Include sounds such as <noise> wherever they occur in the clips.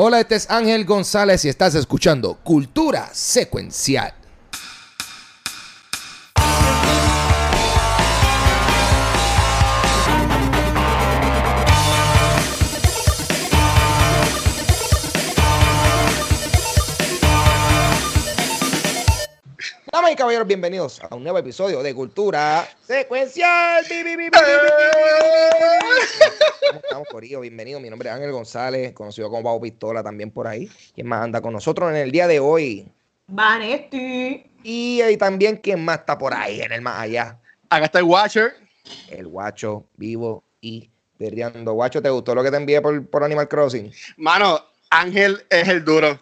Hola, este es Ángel González y estás escuchando Cultura Secuencial. Damas caballeros, bienvenidos a un nuevo episodio de Cultura Secuencial. ¿Cómo estamos, Corillo? Bienvenido. Mi nombre es Ángel González, conocido como Pau Pistola también por ahí. ¿Quién más anda con nosotros en el día de hoy? Vanetti. Y ahí también, ¿quién más está por ahí en el más allá? Acá está el Watcher. El guacho vivo y perreando. Guacho, ¿te gustó lo que te envié por, por Animal Crossing? Mano, Ángel es el duro.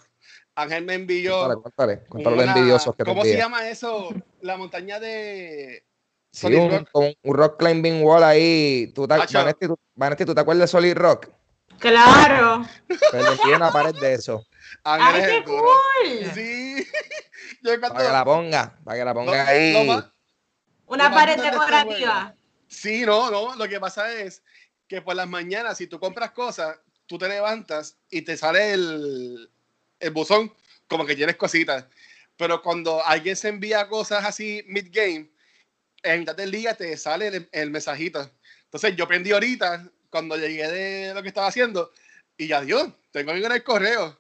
Ángel me envió. Cuéntale, cuéntale. Cuéntale lo una- envidiosos que te ¿Cómo se llama eso? La montaña de. Sí, Solid un, Rock. con un rock climbing wall ahí. ¿Tú te, Macho. Vanetti, ¿tú, Vanetti, ¿tú te acuerdas de Solid Rock? Claro. Le envié una pared de eso. ¡Ay, qué cool! Sí. <laughs> Yo cuando- Para que la ponga. Para que la ponga ahí. más- Una pared decorativa. Sí, no, no. Lo que pasa es que por las mañanas, si tú compras cosas, tú te levantas y te sale el, el buzón como que tienes cositas. Pero cuando alguien se envía cosas así mid-game, en mitad del día te sale el, el mensajito. Entonces yo prendí ahorita cuando llegué de lo que estaba haciendo y ya Dios, tengo algo en el correo.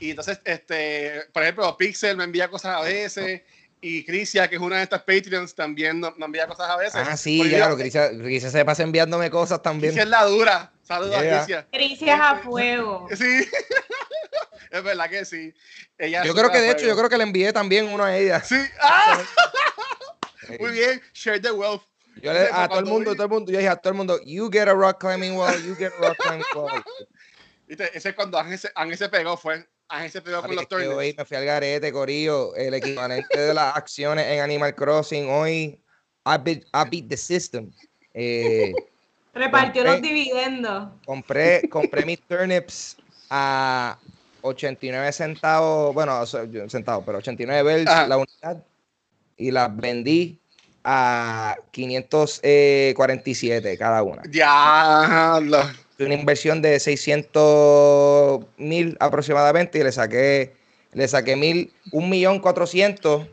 Y entonces, este, por ejemplo, Pixel me envía cosas a veces y Crisia, que es una de estas Patreons, también no- me envía cosas a veces. Ah, sí, Porque claro. Crisia, Crisia se pasa enviándome cosas también. Crisia es la dura. Saludos Yeah. a Crisia. Crisis a fuego. <laughs> Sí. <laughs> es verdad que sí. Ella es Yo creo que de súper hecho, yo creo que le envié también uno a ella. Sí. ¡Ah! <laughs> Muy bien. Share the wealth. Yo le, a todo el mundo, todo el mundo, yo dije a todo el mundo, you get a rock climbing wall, you get a rock climbing wall. <laughs> ¿Viste? Ese es cuando Ángel se, Ángel se pegó, fue. Ángel se pegó Papi, con los que hoy turnips. me fui al garete, Corillo, el equivalente de las acciones en Animal Crossing. Hoy, I beat, I beat the system. Eh, Repartió Compré- los dividendos. compré, compré mis turnips a 89 centavos, bueno, centavos, pero 89 bells la unidad y las vendí a 547 cada una. Fue una inversión de 600 mil aproximadamente y le saqué, le saqué mil, un millón cuatrocientos.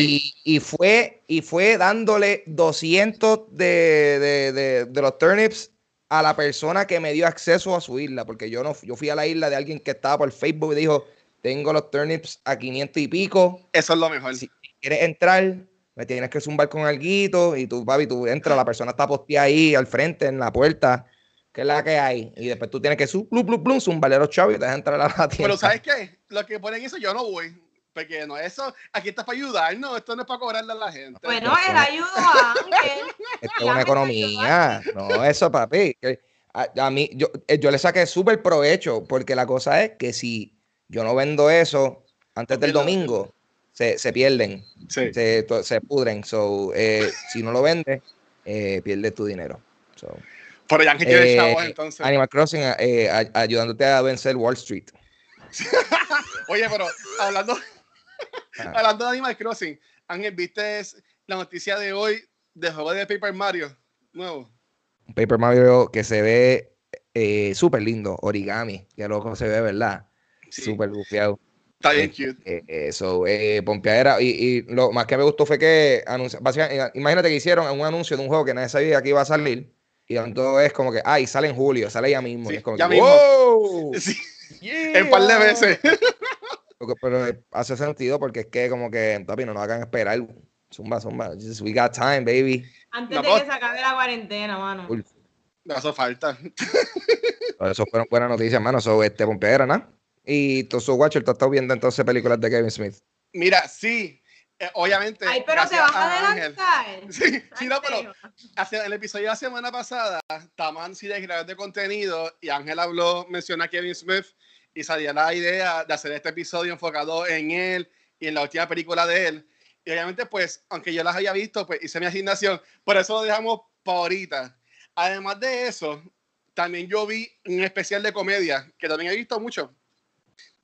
Y, y fue, y fue dándole 200 de, de, de- de los turnips a la persona que me dio acceso a su isla, porque yo no yo fui a la isla de alguien que estaba por Facebook y dijo, tengo los turnips a 500 y pico, Eso es lo mejor. Quieres entrar, me tienes que zumbar con alguito y tú, papi, tú entras, la persona está posteada ahí al frente, en la puerta, que es la que hay, y después tú tienes que blum, zumbarle a los chavos y te dejas entrar a la <laughs> tienda. Pero ¿sabes qué? Lo que ponen eso yo no voy. Porque no, eso, aquí está para ayudar, no, esto no es para cobrarle a la gente. Bueno, él ayudó a Ángel. Esto es una economía. No, eso, papi. que A, a mí, yo, eh, yo le saqué súper provecho, porque la cosa es que si yo no vendo eso antes del domingo, se, se pierden, Sí. se, pudren. So, eh, <laughs> si no lo vendes, eh, pierdes tu dinero. So, Pero ya que tiene eh, chavos, entonces. Animal Crossing eh, a- ayudándote a vencer Wall Street. <laughs> Oye, pero hablando, Ah. hablando de Animal Crossing, Ángel, ¿viste la noticia de hoy del juego de Paper Mario? Nuevo. Paper Mario que se ve eh, súper lindo, origami, que loco se ve, ¿verdad? Sí, Súper bufiado. Está bien Eh, cute. Eh, eso, eh, pompeadera. Y, y lo más que me gustó fue que anuncia- básicamente, imagínate que hicieron un anuncio de un juego que nadie sabía que iba a salir. Y todo es como que, ay, sale en julio, sale ya mismo. Sí, y es como ya que, mismo. ¡wow! Sí, <laughs> Yeah. un par de veces. <laughs> Pero eh, hace sentido porque es que, como que, papi, no nos hagan esperar. Zumba, zumba. Just- we got time, baby. Antes No, de pues- que se acabe la cuarentena, mano. No hace falta. Eso fueron buenas noticias, hermano. So, este, pompeadera, ¿no? Y Toso Watcher, tú has estado viendo entonces películas de Kevin Smith. Mira, sí, eh, obviamente. Ay, pero te vas a adelantar. <laughs> Sí, sí, Ay, no, pero hace el episodio de la semana pasada, Taman sí de creador de contenido y Ángel habló, menciona a Kevin Smith y salía la idea de hacer este episodio enfocado en él y en la última película de él. Y obviamente, pues, aunque yo las había visto, pues hice mi asignación, por eso lo dejamos para ahorita. Además de eso, también yo vi un especial de comedia que también he visto mucho.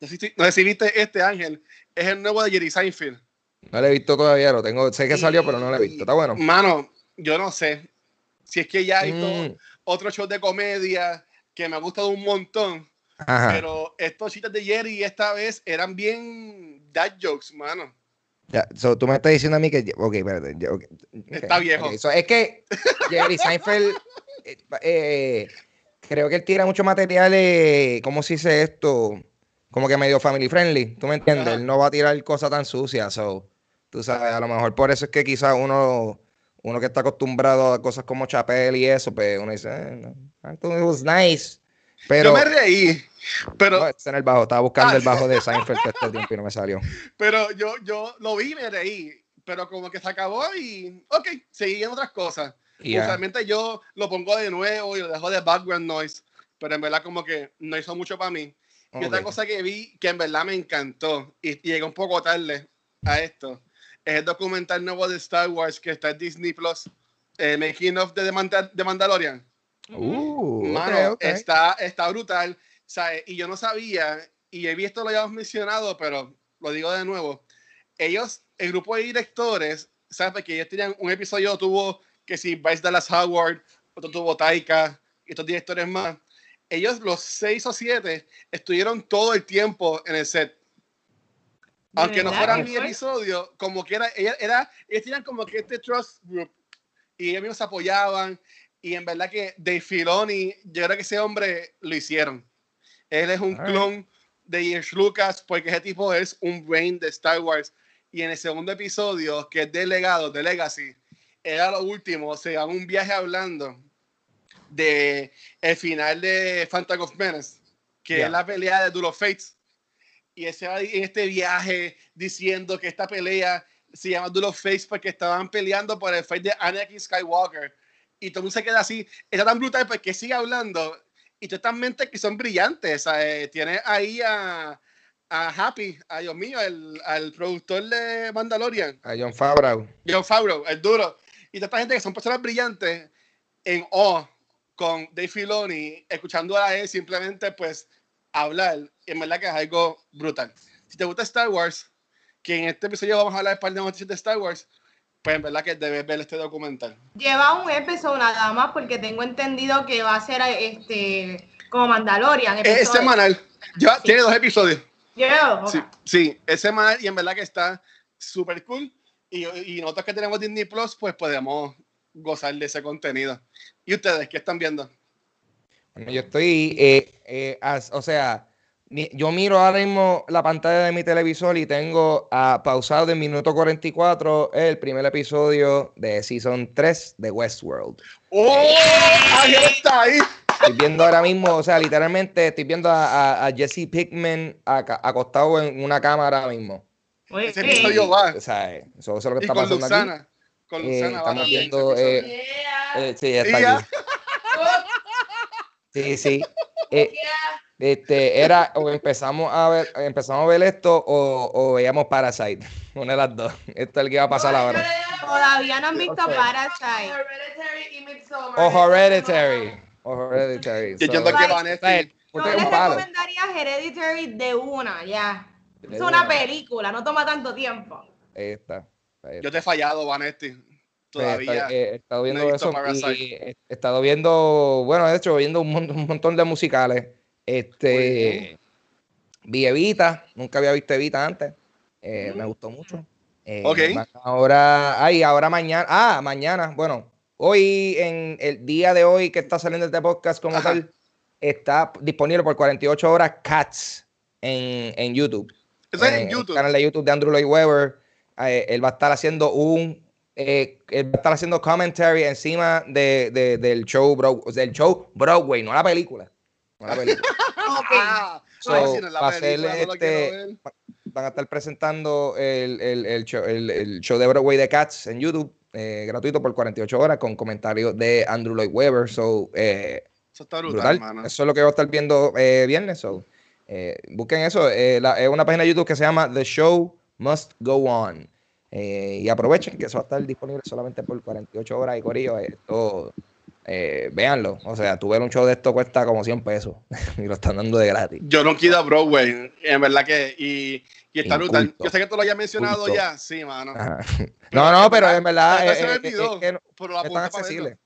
No sé si, viste este Ángel, es el nuevo de Jerry Seinfeld. No lo he visto todavía, lo tengo, sé que salió, pero no lo he visto. Está bueno. Mano, yo no sé si es que ya hay Mm, otro show de comedia que me ha gustado un montón, Ajá. Pero estos chistes de Jerry esta vez eran bien dad jokes, mano. Ya, so, tú me estás diciendo a mí que. Ok, espérate. Está viejo. ok. So, es que Jerry Seinfeld. eh, eh, creo que él tira mucho material. eh, ¿Cómo se dice esto? Como que medio family friendly. ¿Tú me entiendes? Él no va a tirar cosas tan sucias. So, tú sabes, a lo mejor por eso es que quizás uno. Uno que está acostumbrado a cosas como Chapel y eso, pues uno dice, eh, no, it was nice. Pero. Yo me reí, pero, No, está en el bajo. Estaba buscando Ah. el bajo de Seinfeld todo este tiempo y no me salió. <laughs> pero yo, yo lo vi y me reí. Pero como que se acabó y, ok, seguí en otras cosas. Y ya. Usualmente yo lo pongo de nuevo y lo dejo de background noise, pero en verdad como que no hizo mucho para mí. Y otra cosa que vi que en verdad me encantó y, y llegué un poco tarde a esto es el documental nuevo de Star Wars que está en Disney Plus, eh, Making of the, Manda- The Mandalorian. Uh, Mano, ok, ok. Está, está brutal. ¿sabes? Y yo no sabía, y he visto lo habíamos mencionado, pero lo digo de nuevo. Ellos, el grupo de directores, ¿sabes? Que ellos tenían un episodio, tuvo que si Bryce Dallas Howard, otro tuvo Taika, y estos directores más. Ellos, los seis o siete, estuvieron todo el tiempo en el set. ¿De Aunque no fuera mi episodio, como que era, ella- era, ellos tenían como que este trust group y ellos mismos se apoyaban y en verdad que Dave Filoni, yo creo que ese hombre lo hicieron. Él es un clon de George Lucas porque ese tipo es un brain de Star Wars. Y en el segundo episodio, que es de Legado, de Legacy, era lo último, se dan un viaje hablando de el final de Phantom of Menace, que Ya. es la pelea de Duel of Fates. Y ese va en este viaje diciendo que esta pelea se llama Duel of Fates porque estaban peleando por el fate de Anakin Skywalker. Y todo el mundo se queda así. Está tan brutal porque sigue hablando. Y mentes que son brillantes. ¿sabes? Tiene ahí a, a Happy, a Dios mío, el, al productor de Mandalorian. A John Favreau. John Favreau, el duro. Y toda esta gente que son personas brillantes en O con Dave Filoni, escuchando a él simplemente pues hablar. En verdad que es algo brutal. Si te gusta Star Wars, que en este episodio vamos a hablar de par de noticias de Star Wars, pues en verdad que debes ver este documental. Lleva un episodio nada más porque tengo entendido que va a ser este como Mandalorian. Es episodio. semanal. Ya tiene dos episodios. Sí, sí, es semanal y en verdad que está súper cool. Y, y nosotros que tenemos Disney Plus, pues podemos gozar de ese contenido. ¿Y ustedes qué están viendo? Bueno, yo estoy, eh, eh, as- o sea, mi- yo miro ahora mismo la pantalla de mi televisor y tengo ah, pausado en minuto 44 el primer episodio de Season 3 de Westworld. ¡Oh! ¡Ángel está ahí! Estoy viendo ahora mismo, o sea, literalmente estoy viendo a, a- a Jesse Pickman acostado en una cámara ahora mismo. Oye, Ese episodio va. O sea, eh, eso, eso es lo que Y está con pasando aquí. Con Eh, Luxana va estamos viendo, eh, Yeah. Eh, sí, está aquí. Sí, sí. <laughs> Eh, este, era, o empezamos a ver, empezamos a ver esto o, o veíamos Parasite. <laughs> Una de las dos. Esto es el que va a pasar ahora. Todavía no han visto. Parasite. Hereditary y Midsommar. O Hereditary. O Hereditary. Yo entiendo So, que les recomendaría Hereditary de una, ya. De Es una una. película, no toma tanto tiempo. Ahí está. Yo te he fallado, Vanetti. Todavía. Eh, he estado viendo no he visto eso y he estado viendo, bueno, de hecho, viendo un, mon- un montón de musicales. Este, vi Evita, nunca había visto Evita antes. Eh, Me gustó mucho. Eh, Ahora, ay, ahora mañana, ah, mañana, bueno, hoy, en el día de hoy que está saliendo este podcast como Ajá. tal, está disponible por 48 horas Cats en, en YouTube. Es Eh, en YouTube. El canal de YouTube de Andrew Lloyd Webber. Eh, él va a estar haciendo un. eh, él va a estar haciendo commentary encima de, de- del show Broad- del show Broadway, no la película. No la película. <laughs> Ah, So, no la va a ser, película, este, ver. Van a estar presentando el, el- el show, el- el show de Broadway de Cats en YouTube, eh, gratuito por 48 horas, con comentarios de Andrew Lloyd Webber. So, eh, Eso está brutal. Eso es lo que voy a estar viendo eh, viernes. So, eh, busquen eso. eh, la- es una página de YouTube que se llama The Show Must Go On. Eh, y aprovechen que eso va a estar disponible solamente por 48 horas y corillo. Esto, eh, véanlo. O sea, tu ver un show de esto cuesta como 100 pesos <laughs> y lo están dando de gratis. Yo no quiero a Broadway, en verdad que. Y, y está brutal. Yo sé que tú lo hayas mencionado Inculto. ya, sí, mano. Ajá. No, no, pero en verdad eh, eh, es que no- pero es accesible. verlo.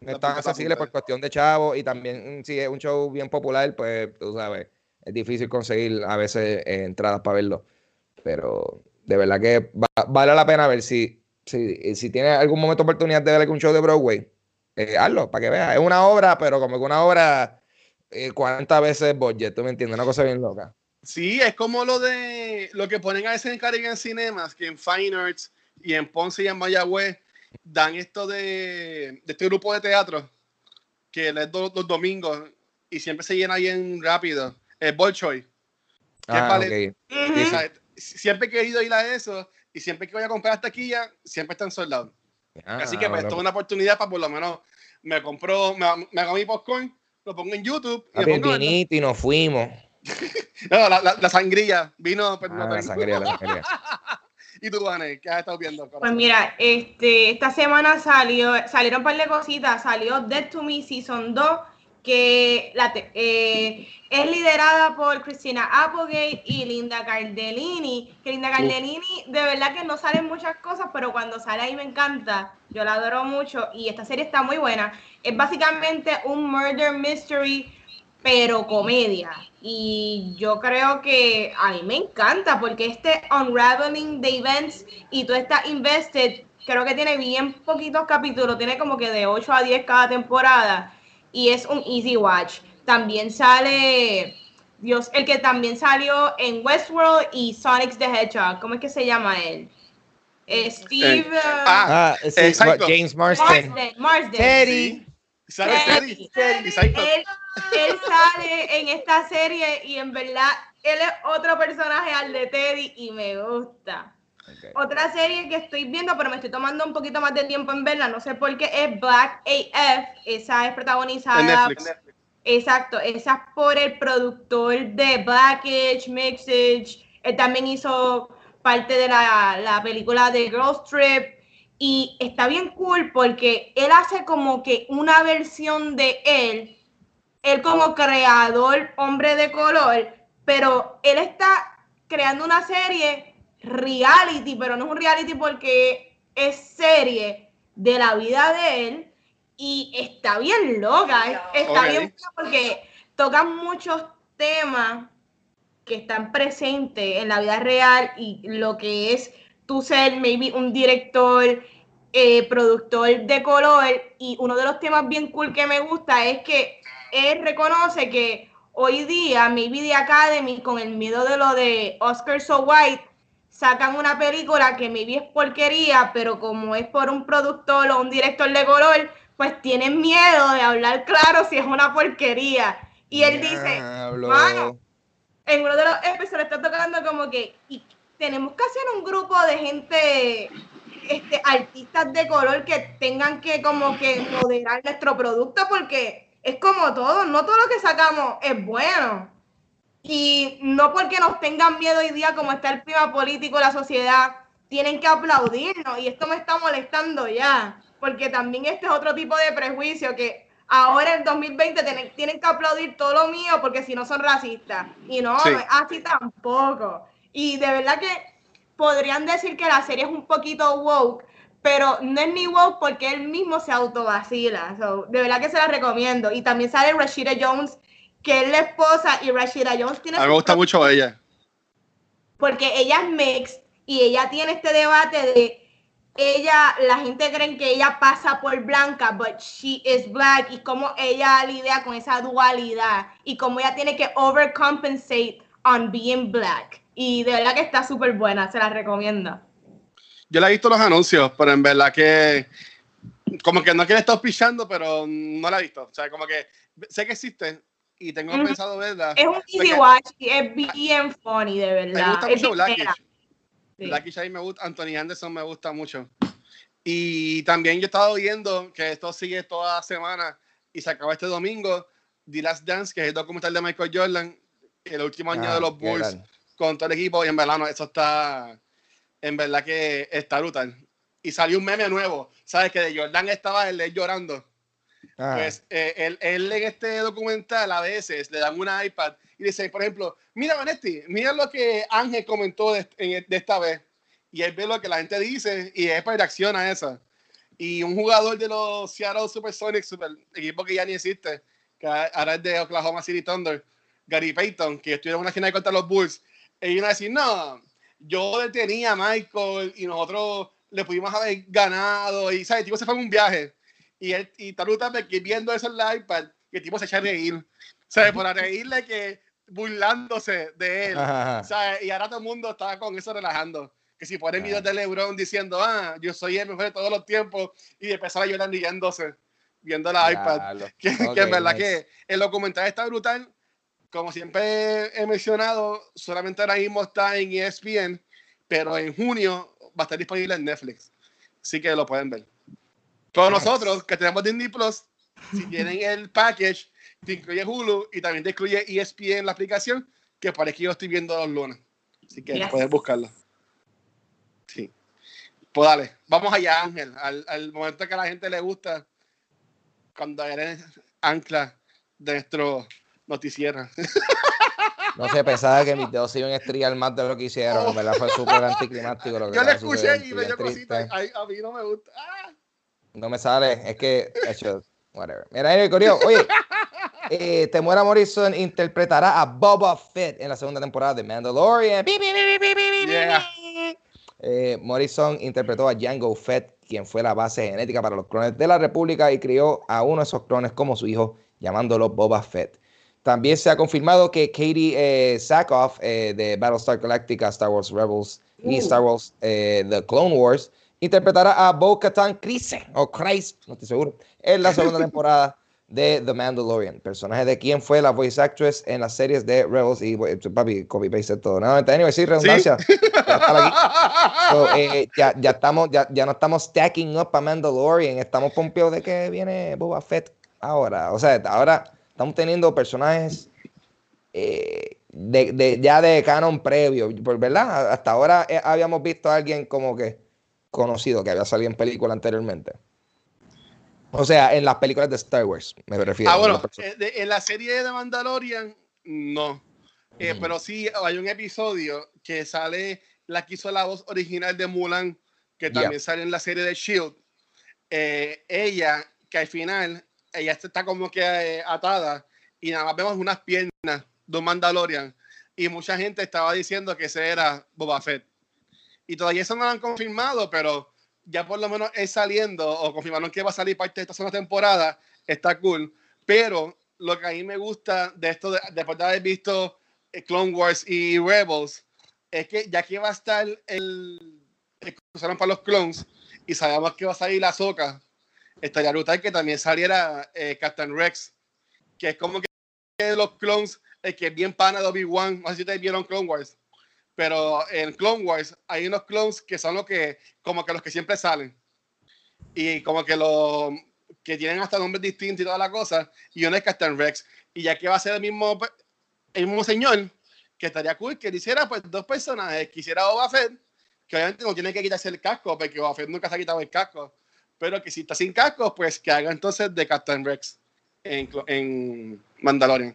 No La es tan punta a accesible punta. por cuestión de chavo y también mm, si es un show bien popular, pues tú sabes, es difícil conseguir a veces eh, entradas para verlo. Pero de verdad que va- vale la pena ver si, si, si tienes algún momento oportunidad de ver algún show de Broadway, eh, hazlo para que veas. Es una obra, pero como que una obra eh, 40 veces budget, ¿tú me entiendes? Una cosa bien loca. Sí, es como lo de lo que ponen a veces en Caribbean Cinemas, que en Fine Arts y en Ponce y en Mayagüez dan esto de, de este grupo de teatro que es los domingos y siempre se llena bien rápido. El Bolshoi. ¿Qué Ah, vale? ok. Ujú. O sea, siempre he querido ir a eso y siempre que voy a comprar hasta aquí ya, siempre están soldados. Ah, Así que pues, esto es una oportunidad para por lo menos me compro, me, me hago mi popcorn, lo pongo en YouTube y el pongo vinito y nos fuimos. <laughs> No, la, la, la sangría, vino, pero no Ah, la sangría, la sangría. <laughs> ¿Y tú, Vane, qué has estado viendo? Pues mira, este, esta semana salió, salieron un par de cositas, salió Dead to Me Season 2, que la te- eh, es liderada por Christina Applegate y Linda Cardellini, que Linda Cardellini de verdad que no salen muchas cosas, pero cuando sale ahí me encanta, yo la adoro mucho y esta serie está muy buena. Es básicamente un murder mystery, pero comedia. Y yo creo que a mí me encanta porque este unraveling de events y tú estás invested, creo que tiene bien poquitos capítulos, tiene como que de 8 a 10 cada temporada y es un easy watch. También sale, Dios, el que también salió en Westworld y Sonic the Hedgehog, ¿cómo es que se llama él? Eh, Steve uh, Ah, Ah, sí, Exacto. James Marsden. Marsden. Marsden. Teddy. ¿Sale Teddy. Teddy? Él, él sale en esta serie y en verdad él es otro personaje al de Teddy y me gusta. Otra serie que estoy viendo, pero me estoy tomando un poquito más de tiempo en verla, no sé por qué, es Black AF. Esa es protagonizada. En Netflix. Exacto, esa es por el productor de Blackish, Mixage. Él también hizo parte de la, la película de Girls Trip. Y está bien cool porque él hace como que una versión de él, él como creador, hombre de color, pero él está creando una serie reality, pero no es un reality porque es serie de la vida de él y está bien loca, es- está Ok. bien porque tocan muchos temas que están presentes en la vida real y lo que es tú ser maybe un director, eh, productor de color y uno de los temas bien cool que me gusta es que él reconoce que hoy día maybe The Academy con el miedo de lo de Oscar So White sacan una película que maybe es porquería, pero como es por un productor o un director de color, pues tienen miedo de hablar claro si es una porquería. Y él dice, Diablo. "Mano, en uno de los episodios está tocando como que y tenemos que hacer un grupo de gente, este, artistas de color que tengan que como que moderar nuestro producto porque es como todo, no todo lo que sacamos es bueno. Y no porque nos tengan miedo hoy día como está el clima político, la sociedad, tienen que aplaudirnos y esto me está molestando ya, porque también este es otro tipo de prejuicio que ahora en 2020 tienen, tienen que aplaudir todo lo mío porque si no son racistas. Y no, Sí. así tampoco. Y de verdad que podrían decir que la serie es un poquito woke, pero no es ni woke porque él mismo se autovacila. So, de verdad que se la recomiendo. Y también sale Rashida Jones, que es la esposa, y Rashida Jones tiene A mí me gusta mucho ella. porque ella es mixed y ella tiene este debate de ella, la gente cree que ella pasa por blanca, but she is black, y cómo ella lidia con esa dualidad y cómo ella tiene que overcompensate on being black. Y de verdad que está súper buena, se la recomiendo. Yo le he visto los anuncios, pero en verdad que como que no quiero estar pichando, pero no la he visto. O sea, como que sé que existe y tengo Ujú. pensado verla. Es un easy Porque watch y es bien funny, de verdad. Me gusta Es mucho Blackish. Sí. Blackish ahí me gusta, Anthony Anderson me gusta mucho. Y también yo he estado viendo que esto sigue toda la semana y se acaba este domingo, The Last Dance, que es el documental de Michael Jordan, el último año Ah, de los Bulls con todo el equipo y en verdad no, eso está, en verdad que está brutal. Y salió un meme nuevo, ¿sabes? Que de Jordan estaba él llorando. Ah, Pues eh, él, él en este documental a veces le dan una iPad y dice, por ejemplo, mira Vanetti, mira lo que Ángel comentó de, de esta vez. Y él ve lo que la gente dice y él pues reacciona a eso. y un jugador de los Seattle Supersonics, super, equipo que ya ni existe, que ahora es de Oklahoma City Thunder, Gary Payton, que estuvo en una final contra los Bulls, y iban a decir, no, yo detenía a Michael y nosotros le pudimos haber ganado, y ¿sabes? el tipo se fue en un viaje, y, él, y Taruta viendo eso en la iPad, y el tipo se echa a reír, ¿sabes? Por reírle que burlándose de él, ¿sabes? Y ahora todo el mundo está con eso relajando que si ponen videos de LeBron diciendo, ah, yo soy el mejor de todos los tiempos, y empezar a llorar riéndose, viendo la iPad. <laughs> Que, en verdad que el documental está brutal. Como siempre he mencionado, solamente ahora mismo está en ESPN, pero en junio va a estar disponible en Netflix. Así que lo pueden ver. Todos nosotros que tenemos Disney Plus, si tienen el package, te incluye Hulu y también te incluye ESPN la aplicación, que parece que yo estoy viendo los lunes. Así que puedes buscarlo. Sí. Pues dale, vamos allá, Ángel, al, al, momento que a la gente le gusta, cuando eres ancla de nuestro noticiero. No sé, pensaba que mis dedos se iban a estrellar más de lo que hicieron, verdad fue súper <laughs> anticlimático. Lo que Yo le escuché y me dio cositas, a mí no me gusta. Ah. No me sale, es que, hecho, whatever. Mira, el Corio, oye, <laughs> eh, Temuera Morrison interpretará a Boba Fett en la segunda temporada de Mandalorian. Yeah. Eh, Morrison interpretó a Django Fett, quien fue la base genética para los clones de la República y crió a uno de esos clones como su hijo, llamándolo Boba Fett. También se ha confirmado que Katie eh, Sackhoff eh, de Battlestar Galactica, Star Wars Rebels y uh. Star Wars The Clone Wars interpretará a Bo-Katan Kryze, o Christ, no estoy seguro, en la segunda <laughs> temporada de The Mandalorian, personaje de quien fue la voice actress en las series de Rebels y papi, copy paste todo. No, anyway, sí, redundancia. <laughs> Eh, ya, ya, estamos, ya, ya no estamos stacking up a Mandalorian, estamos pompeados de que viene Boba Fett ahora. O sea, ahora estamos teniendo personajes eh, de, de, ya de canon previo, ¿verdad? Hasta ahora eh, habíamos visto a alguien como que conocido que había salido en película anteriormente. O sea, en las películas de Star Wars, me refiero. Ah, bueno, eh, en la serie de Mandalorian, no. Eh, pero sí, hay un episodio que sale la que hizo la voz original de Mulan, que también sale en la serie de Shield. Eh, ella, que al final, ella está como que atada y nada más vemos unas piernas de un Mandalorian. Y mucha gente estaba diciendo que ese era Boba Fett. Y todavía eso no lo han confirmado, pero ya por lo menos es saliendo o confirmaron que va a salir parte de esta segunda temporada, está cool. Pero lo que a mí me gusta de esto, después de haber visto eh, Clone Wars y Rebels, es que ya que va a estar el, el usaron para los clones y sabemos que va a salir la soca, estaría brutal que también saliera eh, Captain Rex, que es como que los clones, el que es bien pana de Obi-Wan, no sé si ustedes vieron Clone Wars pero en Clone Wars hay unos clones que son los que, como que los que siempre salen. Y como que los que tienen hasta nombres distintos y toda la cosa. Y uno es Captain Rex. Y ya que va a ser el mismo, el mismo señor, que estaría cool que hiciera pues dos personajes. Quisiera Boba Fett, que obviamente no tiene que quitarse el casco, porque Boba Fett nunca se ha quitado el casco. Pero que si está sin casco, pues que haga entonces de Captain Rex en, en Mandalorian.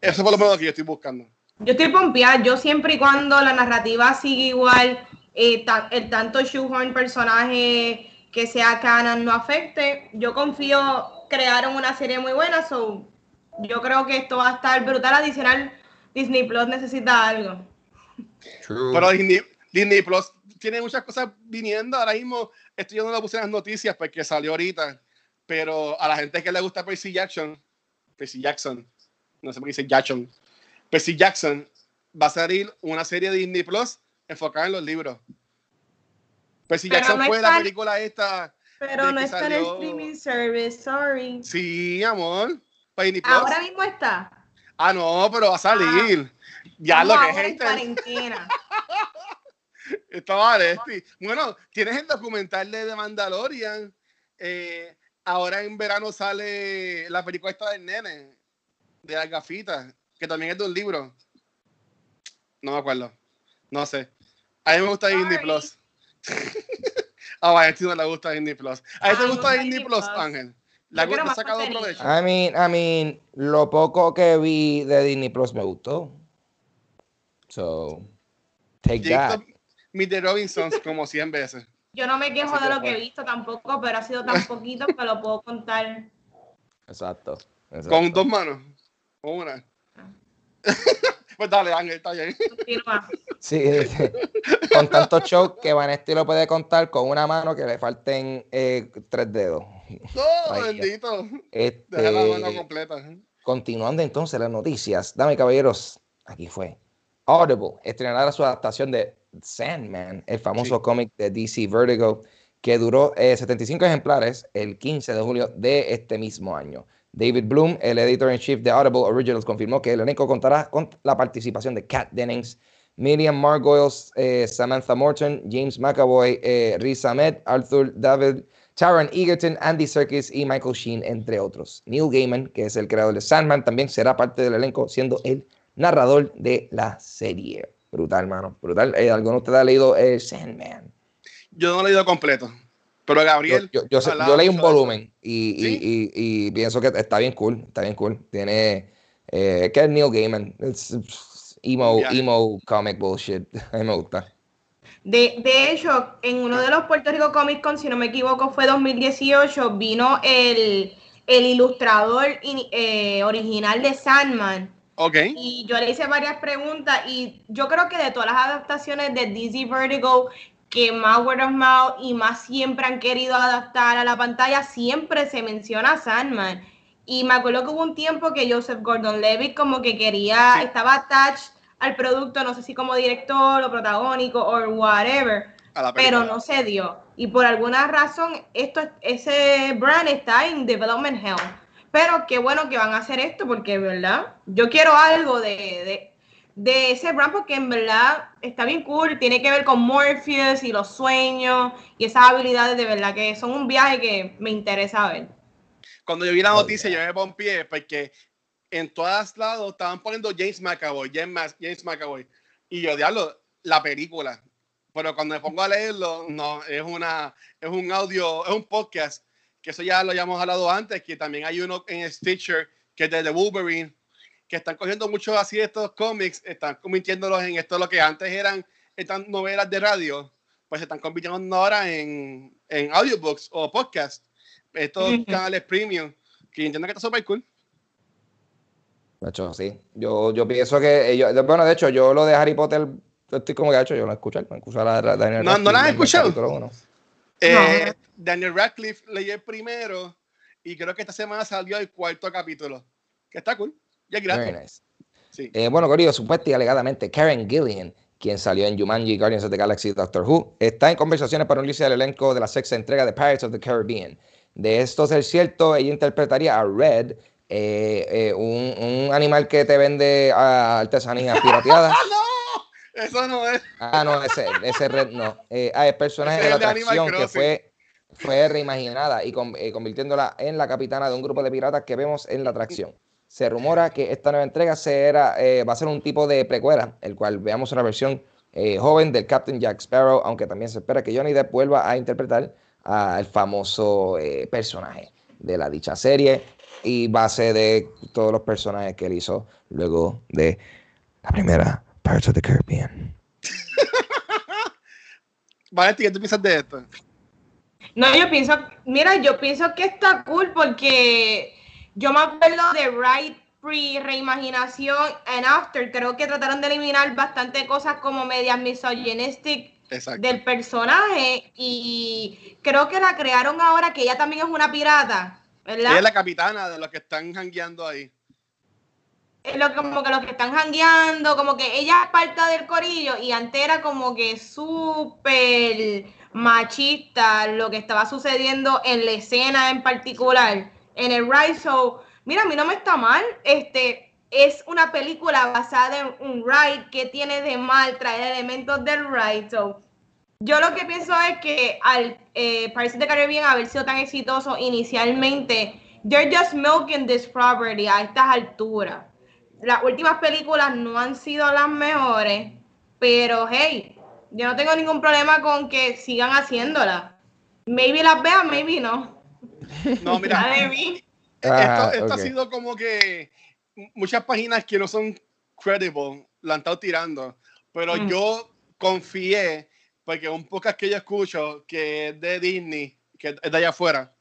Eso es por lo que yo estoy buscando. Yo estoy pompeada, yo siempre y cuando la narrativa sigue igual, eh, el tanto shoehorn personaje que sea canon no afecte, yo confío, crearon una serie muy buena, so yo creo que esto va a estar brutal adicional. Disney Plus necesita algo. Pero Disney, Plus tiene muchas cosas viniendo. Ahora mismo estoy yo no lo puse en las noticias porque salió ahorita. Pero a la gente que le gusta Percy Jackson, Percy Jackson, no sé por qué dice Jackson, Percy Jackson va a salir una serie de Disney Plus enfocada en los libros. Percy Jackson fue la película esta. Pero no está en el streaming service, sorry. Sí, amor. Ahora mismo está. Ah, no, pero va a salir. Ah, ya lo que es en cuarentena. <laughs> Está vale, Bueno, tienes el documental de The Mandalorian. Eh, ahora en verano sale la película esta del nene, de las gafitas que también es de un libro. No me acuerdo. No sé. A mí me gusta Indie Plus. <laughs> Ah, a ti no le gusta Indie Plus. ¿A ti te gusta Indie Plus, Ángel? ¿La has sacado provecho? I mean, I mean, lo poco que vi de Disney Plus me gustó. So, take that. Meet the Robinsons <laughs> como 100 veces. Yo no me quejo Así de que lo que he visto tampoco, pero ha sido tan poquito que lo puedo contar. Exacto. exacto. Con dos manos. Con una. <laughs> pues dale, Ángel, está bien. Sí, con tantos shows que Vanesti lo puede contar con una mano que le falten eh, tres dedos. No, Ay, bendito. Este, Deja la mano completa. continuando entonces las noticias, damas y caballeros, aquí fue. Audible estrenará su adaptación de Sandman, el famoso Sí. cómic de DC Vertigo, que duró eh, 75 ejemplares el 15 de julio de este mismo año. David Bloom, el editor in chief de Audible Originals, confirmó que el elenco contará con la participación de Kat Dennings, Miriam Margolyes, eh, Samantha Morton, James McAvoy, eh, Riz Ahmed, Arthur David, Taron Egerton, Andy Serkis y Michael Sheen, entre otros. Neil Gaiman, que es el creador de Sandman, también será parte del elenco, siendo el narrador de la serie. Brutal, mano. Brutal. Eh, ¿Alguno de ustedes ha leído eh, Sandman? Yo no lo he leído completo. Pero Gabriel. yo- yo sé- hablaba yo leí un volumen y, y- ¿Sí? y- y pienso que está bien cool. Está bien cool. Tiene. Eh, que es Neil Gaiman. Es, emo, emo comic bullshit. <laughs> A mí me gusta. De, de hecho, en uno de los Puerto Rico Comic Con, si no me equivoco, fue 2018, vino el, el ilustrador in- eh, original de Sandman. Ok. Y yo le hice varias preguntas y yo creo que de todas las adaptaciones de DC Vertigo que más word of mouth y más siempre han querido adaptar a la pantalla, siempre se menciona a Sandman. Y me acuerdo que hubo un tiempo que Joseph Gordon-Levitt como que quería, Sí. estaba attached al producto, no sé si como director o protagónico o whatever, pero no se dio. Y por alguna razón, esto, ese brand está en development hell. Pero qué bueno que van a hacer esto, porque, ¿verdad? Yo quiero algo de, de, de ese brand, porque en verdad está bien cool. Tiene que ver con Morpheus y los sueños y esas habilidades, de verdad, que son un viaje que me interesa ver. Cuando yo vi la Oh, noticia, yo me pompié porque en todos lados estaban poniendo James McAvoy, James, James McAvoy. Y yo, diablo, la película. Pero cuando me pongo a leerlo, no, es una, es un audio, es un podcast, que eso ya lo habíamos hablado antes, que también hay uno en Stitcher, que es de The Wolverine, que están cogiendo muchos así estos cómics, están convirtiéndolos en esto, lo que antes eran estas novelas de radio, pues se están convirtiendo ahora en, en audiobooks o podcasts. Estos canales premium, que entiendo que está súper cool. De hecho, sí. Yo, yo pienso que ellos. Bueno, de hecho, yo lo de Harry Potter. Estoy como gacho, yo lo escucho. Me escucho a la, la Daniel No, ¿no la has escuchado? Eh, Daniel Radcliffe leí el primero y creo que esta semana salió el cuarto capítulo. Que está cool. Ya gratis. nice. Sí. Eh, bueno, Corillo, supuesta y alegadamente Karen Gillian, quien salió en Jumanji, Guardians of the Galaxy, Doctor Who, está en conversaciones para unirse al elenco de la sexta entrega de Pirates of the Caribbean. De esto ser cierto, ella interpretaría a Red, eh, eh, un, un animal que te vende ah, artesanías <laughs> pirateadas. ¡Ah, no! Eso no es. Ah, no, ese, ese Red no. Eh, ah, el personaje de la atracción que fue, fue reimaginada y con- convirtiéndola en la capitana de un grupo de piratas que vemos en la atracción. Se rumora que esta nueva entrega será, eh, va a ser un tipo de precuela, el cual veamos una versión eh, joven del Captain Jack Sparrow, aunque también se espera que Johnny Depp vuelva a interpretar al famoso eh, personaje de la dicha serie y base de todos los personajes que él hizo luego de la primera Pirates of the Caribbean. <laughs> Vale, ¿qué tú piensas de esto? No, yo pienso, mira, yo pienso que está cool porque yo me acuerdo de Right Pre, Reimaginación and After. Creo que trataron de eliminar bastante cosas como medias misogynistic Exacto. del personaje y creo que la crearon ahora que ella también es una pirata, Ella ¿verdad? es la capitana de los que están jangueando ahí. Es lo, como que los que están jangueando, como que ella es parte del corillo y antes era como que súper machista lo que estaba sucediendo en la escena en particular, en el ride show. Mira, a mí no me está mal, este es una película basada en un ride que tiene de mal traer elementos del ride show. Yo lo que pienso es que al eh, Pirates of Caribbean haber sido tan exitoso inicialmente, they're just milking this property a estas alturas. Las últimas películas no han sido las mejores, pero hey, yo no tengo ningún problema con que sigan haciéndolas. Maybe las vean, maybe no. No, mira, <laughs> mí. Ah, esto, esto ha sido como que muchas páginas que no son credible la han estado tirando, pero Mm. yo confié porque un podcast que yo escucho, que es de Disney, que es de allá afuera,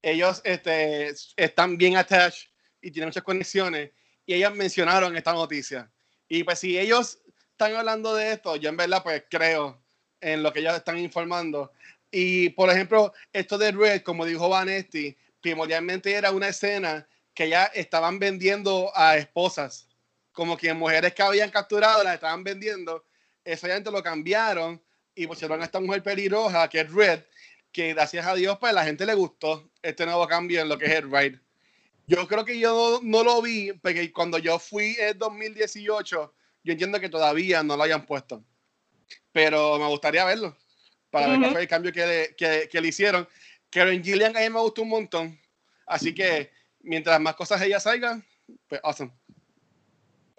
ellos este, están bien attached y tienen muchas conexiones, y ellos mencionaron esta noticia. Y pues si ellos están hablando de esto, yo en verdad pues creo en lo que ellos están informando. Y por ejemplo, esto de Red, como dijo Vanetti, primordialmente era una escena que ya estaban vendiendo a esposas, como que mujeres que habían capturado las estaban vendiendo. Eso ya lo cambiaron y pusieron a esta mujer pelirroja, que es Red, que gracias a Dios, pues a la gente le gustó este nuevo cambio en lo que es el. Yo creo que yo no, lo vi, porque cuando yo fui en 2018, yo entiendo que todavía no lo hayan puesto. Pero me gustaría verlo, para ver qué fue el cambio que le, que, que le hicieron. Karen Gillian a mí me gustó un montón. Así que mientras más cosas ella salgan, pues awesome.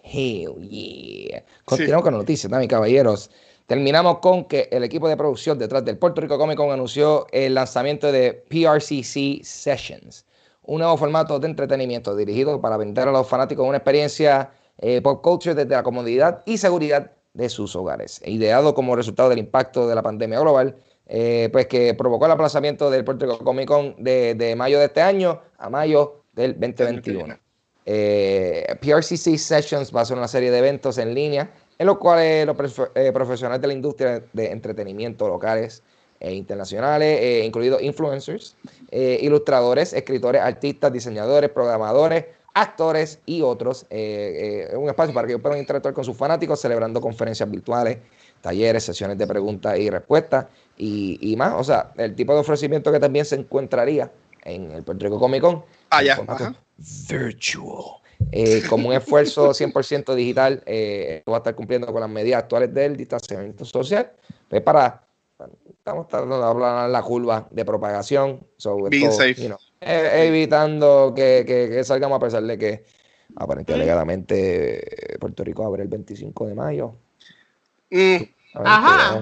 Hell yeah. Continuamos con noticias, ¿no, caballeros? Terminamos con que el equipo de producción detrás del Puerto Rico Comic Con anunció el lanzamiento de PRCC Sessions, un nuevo formato de entretenimiento dirigido para brindar a los fanáticos una experiencia eh, pop culture desde la comodidad y seguridad de sus hogares. Ideado como resultado del impacto de la pandemia global, eh, pues que provocó el aplazamiento del Puerto Rico Comic Con de, mayo de este año a mayo del 2021. Eh, PRCC Sessions va a ser una serie de eventos en línea en los cuales los eh, profesionales de la industria de entretenimiento locales e internacionales, incluidos influencers, ilustradores, escritores, artistas, diseñadores, programadores, actores y otros, un espacio para que ellos puedan interactuar con sus fanáticos celebrando conferencias virtuales, talleres, sesiones de preguntas y respuestas y, más. O sea, el tipo de ofrecimiento que también se encontraría en el Puerto Rico Comic Con. Ah, ya. Virtual. Eh, como un esfuerzo <laughs> 100% digital, eh, va a estar cumpliendo con las medidas actuales del distanciamiento social. Pues para, estamos tratando de hablar la curva de propagación. E, evitando que, que, salgamos a pesar de que aparentemente alegadamente Puerto Rico abre el 25 de mayo. Mm. Ajá.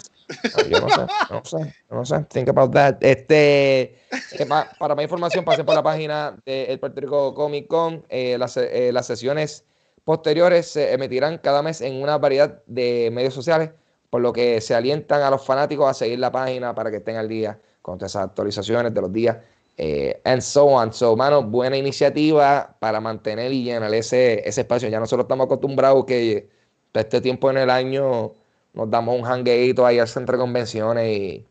Yo no sé, no sé, no sé. Think about that. Este, eh, para más información, pase por la página del Puerto Rico Comic Con. Eh, las, eh, las sesiones posteriores se emitirán cada mes en una variedad de medios sociales, por lo que se alientan a los fanáticos a seguir la página para que estén al día con todas esas actualizaciones de los días. And so on. So, mano, buena iniciativa para mantener y llenar ese, ese espacio. Ya nosotros estamos acostumbrados que este tiempo en el año nos damos un hangueito ahí al centro de convenciones y,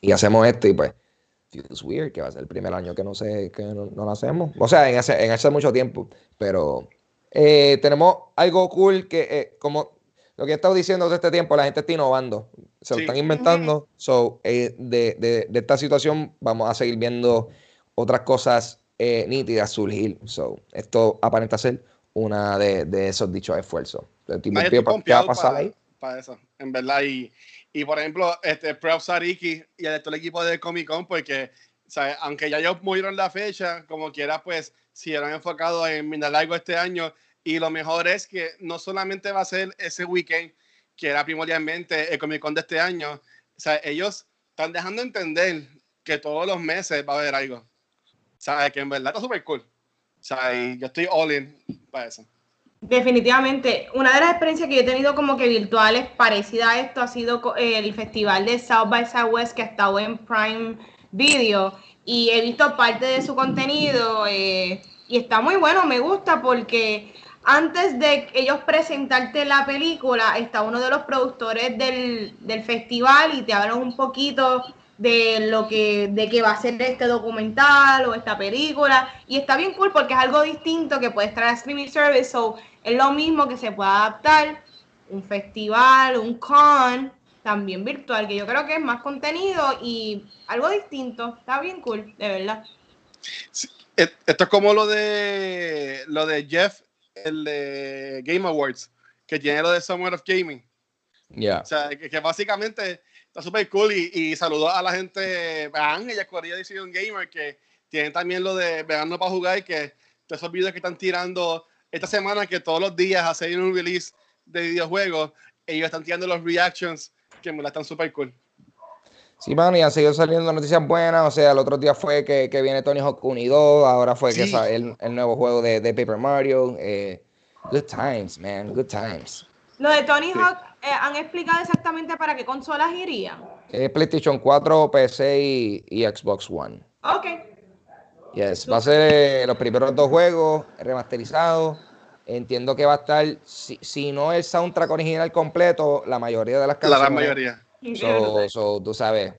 y hacemos esto y pues feels weird que va a ser el primer año que no sé que no, lo hacemos o sea en ese, en hace mucho tiempo pero eh, tenemos algo cool que eh, como lo que he estado diciendo de este tiempo la gente está innovando se lo están inventando so eh, de, de, de, esta situación vamos a seguir viendo otras cosas nítidas surgir so esto aparenta ser una de, de esos dichos esfuerzos ¿qué va a pasar ahí? para eso, en verdad. Y, y por ejemplo, este Preo Sariki y el, todo el equipo de Comic Con, porque aunque ya ellos murieron la fecha, como quiera, pues si eran enfocados en Mindalargo este año. Y lo mejor es que no solamente va a ser ese weekend, que era primordialmente el Comic Con de este año, o sea, ellos están dejando entender que todos los meses va a haber algo. O sea, que en verdad está súper cool. O sea, y yo estoy all in para eso. Definitivamente, una de las experiencias que yo he tenido como que virtuales parecida a esto ha sido el festival de South by Southwest que ha estado en Prime Video y he visto parte de su contenido eh, y está muy bueno, me gusta porque antes de ellos presentarte la película está uno de los productores del, del festival y te hablan un poquito de lo que de que va a ser este documental o esta película. Y está bien cool porque es algo distinto que puede traer a streaming service so es lo mismo que se puede adaptar. Un festival un con también virtual que yo creo que es más contenido y algo distinto. Está bien cool de verdad. Esto es como lo de lo de Jeff el de Game Awards que tiene lo de Summer of Gaming ya o sea que básicamente está súper cool y, y saludó a la gente, vean, ella Corea Decision Gamer, que tienen también lo de Verano para jugar y que todos esos videos que están tirando esta semana, que todos los días hacen un release de videojuegos, ellos están tirando los reactions que me la están súper cool. Sí, man, y han seguido saliendo noticias buenas. O sea, el otro día fue que, que viene Tony Hawk 1 y 2. Ahora fue que sale el, el, nuevo juego de, de Paper Mario. Eh, good times, man. Good times. Lo de Tony Sí. Hawk, eh, ¿han explicado exactamente para qué consolas irían? PlayStation 4, PC y, y Xbox One. Ok. Yes, va a ser eh, los primeros dos juegos remasterizados. Entiendo que va a estar, si, si no el soundtrack original completo, la mayoría de las La canciones. gran mayoría. So, so, tú sabes.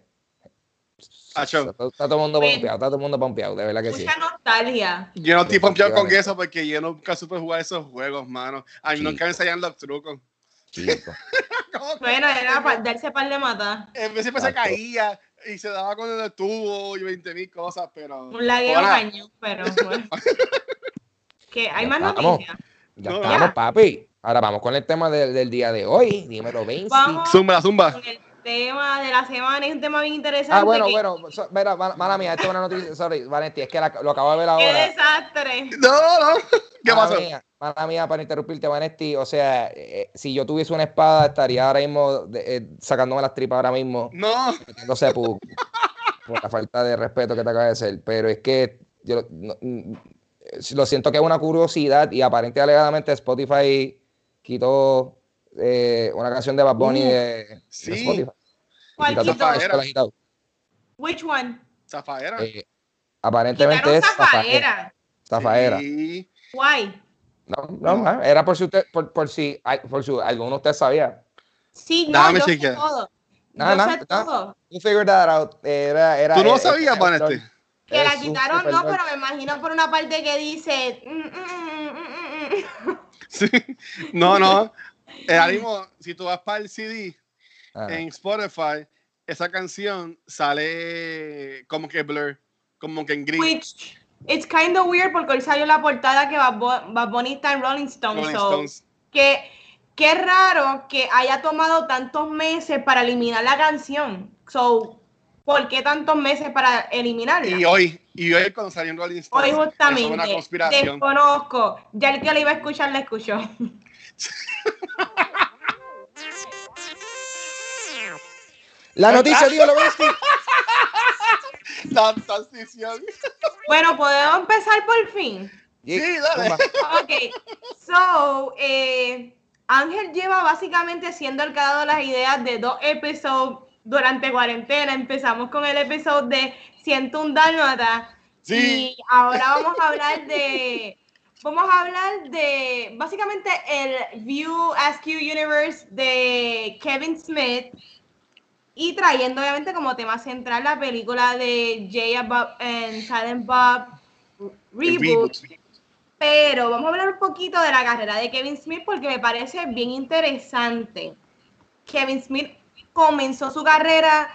Acho. Está, está todo el mundo Bueno. pompeado, está todo el mundo pompeado, de verdad que sí. Mucha nostalgia. Yo no estoy pompeado con eso porque yo nunca supe jugar esos juegos, mano. A mí Chico. nunca me enseñan los trucos. Chico. <laughs> Bueno, era para darse par de matar. En vez siempre se Exacto. caía y se daba con el tubo y 20 mil cosas, pero. Un lagueo cañón, pero bueno. <laughs> que hay Ya más estamos. noticias. Ya No, estamos, ya. papi. Ahora vamos con el tema del, del día de hoy. Dímelo, Vinci. Vamos Zumba, zumba. con el tema de la semana. Es un tema bien interesante. Ah, bueno, que- bueno, so- mira, mala, mala mía, esto es una noticia, sorry, Valentín, es que la- lo acabo de ver ¡Qué ahora. desastre! No, no. ¿Qué Mala pasó? Mía, mala mía para interrumpirte, Vanetti. O sea, eh, si yo tuviese una espada, estaría ahora mismo de- eh, sacándome las tripas ahora mismo, No. metiéndose por, por la falta de respeto que te acaba de hacer. Pero es que yo no- mm, lo siento que es una curiosidad y aparentemente alegadamente Spotify quitó eh, una canción de Bad Bunny Uh, de, de sí. Spotify. ¿Cuál Quitó. Which one? Zafaera. Eh, aparentemente es Zafaera. Zafaera. Sí. Why? No, no, no, era por si usted, por, por si, por si alguno de ustedes sabía. Sí, no, Déjame yo sé todo. No, no, no. todo. You figured that out. Era, era, ¿Tú no era- sabías, Vanesti? Que la quitaron, no, pero me imagino por una parte que dice. mm, mm, mm, mm, mm. <laughs> Sí. No, no. Eh, ahora mismo, si tú vas para el CD Ah, en Spotify, esa canción sale como que blur, como que en gris. Which it's kind of weird porque hoy salió la portada que Bunny está en Rolling Stone. Rolling so, Stones. que qué raro que haya tomado tantos meses para eliminar la canción. So, ¿por qué tantos meses para eliminarla? Y hoy, y hoy cuando salió en Rolling Stones, Hoy eso es justamente una conspiración. desconozco. Ya el que le iba a escuchar, la escuchó. <laughs> La noticia, dígalo, Bestie. La transición. bueno, podemos empezar por fin. Sí, dale. Ok, so, eh, Ángel lleva básicamente siendo el que ha dado las ideas de dos episodios durante cuarentena. Empezamos con el episodio de 101 Dálmata. Sí. Y ahora vamos a hablar de. Vamos a hablar de básicamente el View Ask You Universe de Kevin Smith. Y trayendo obviamente como tema central la película de Jay and Bob and Silent Bob Reboot. Pero vamos a hablar un poquito de la carrera de Kevin Smith porque me parece bien interesante. Kevin Smith comenzó su carrera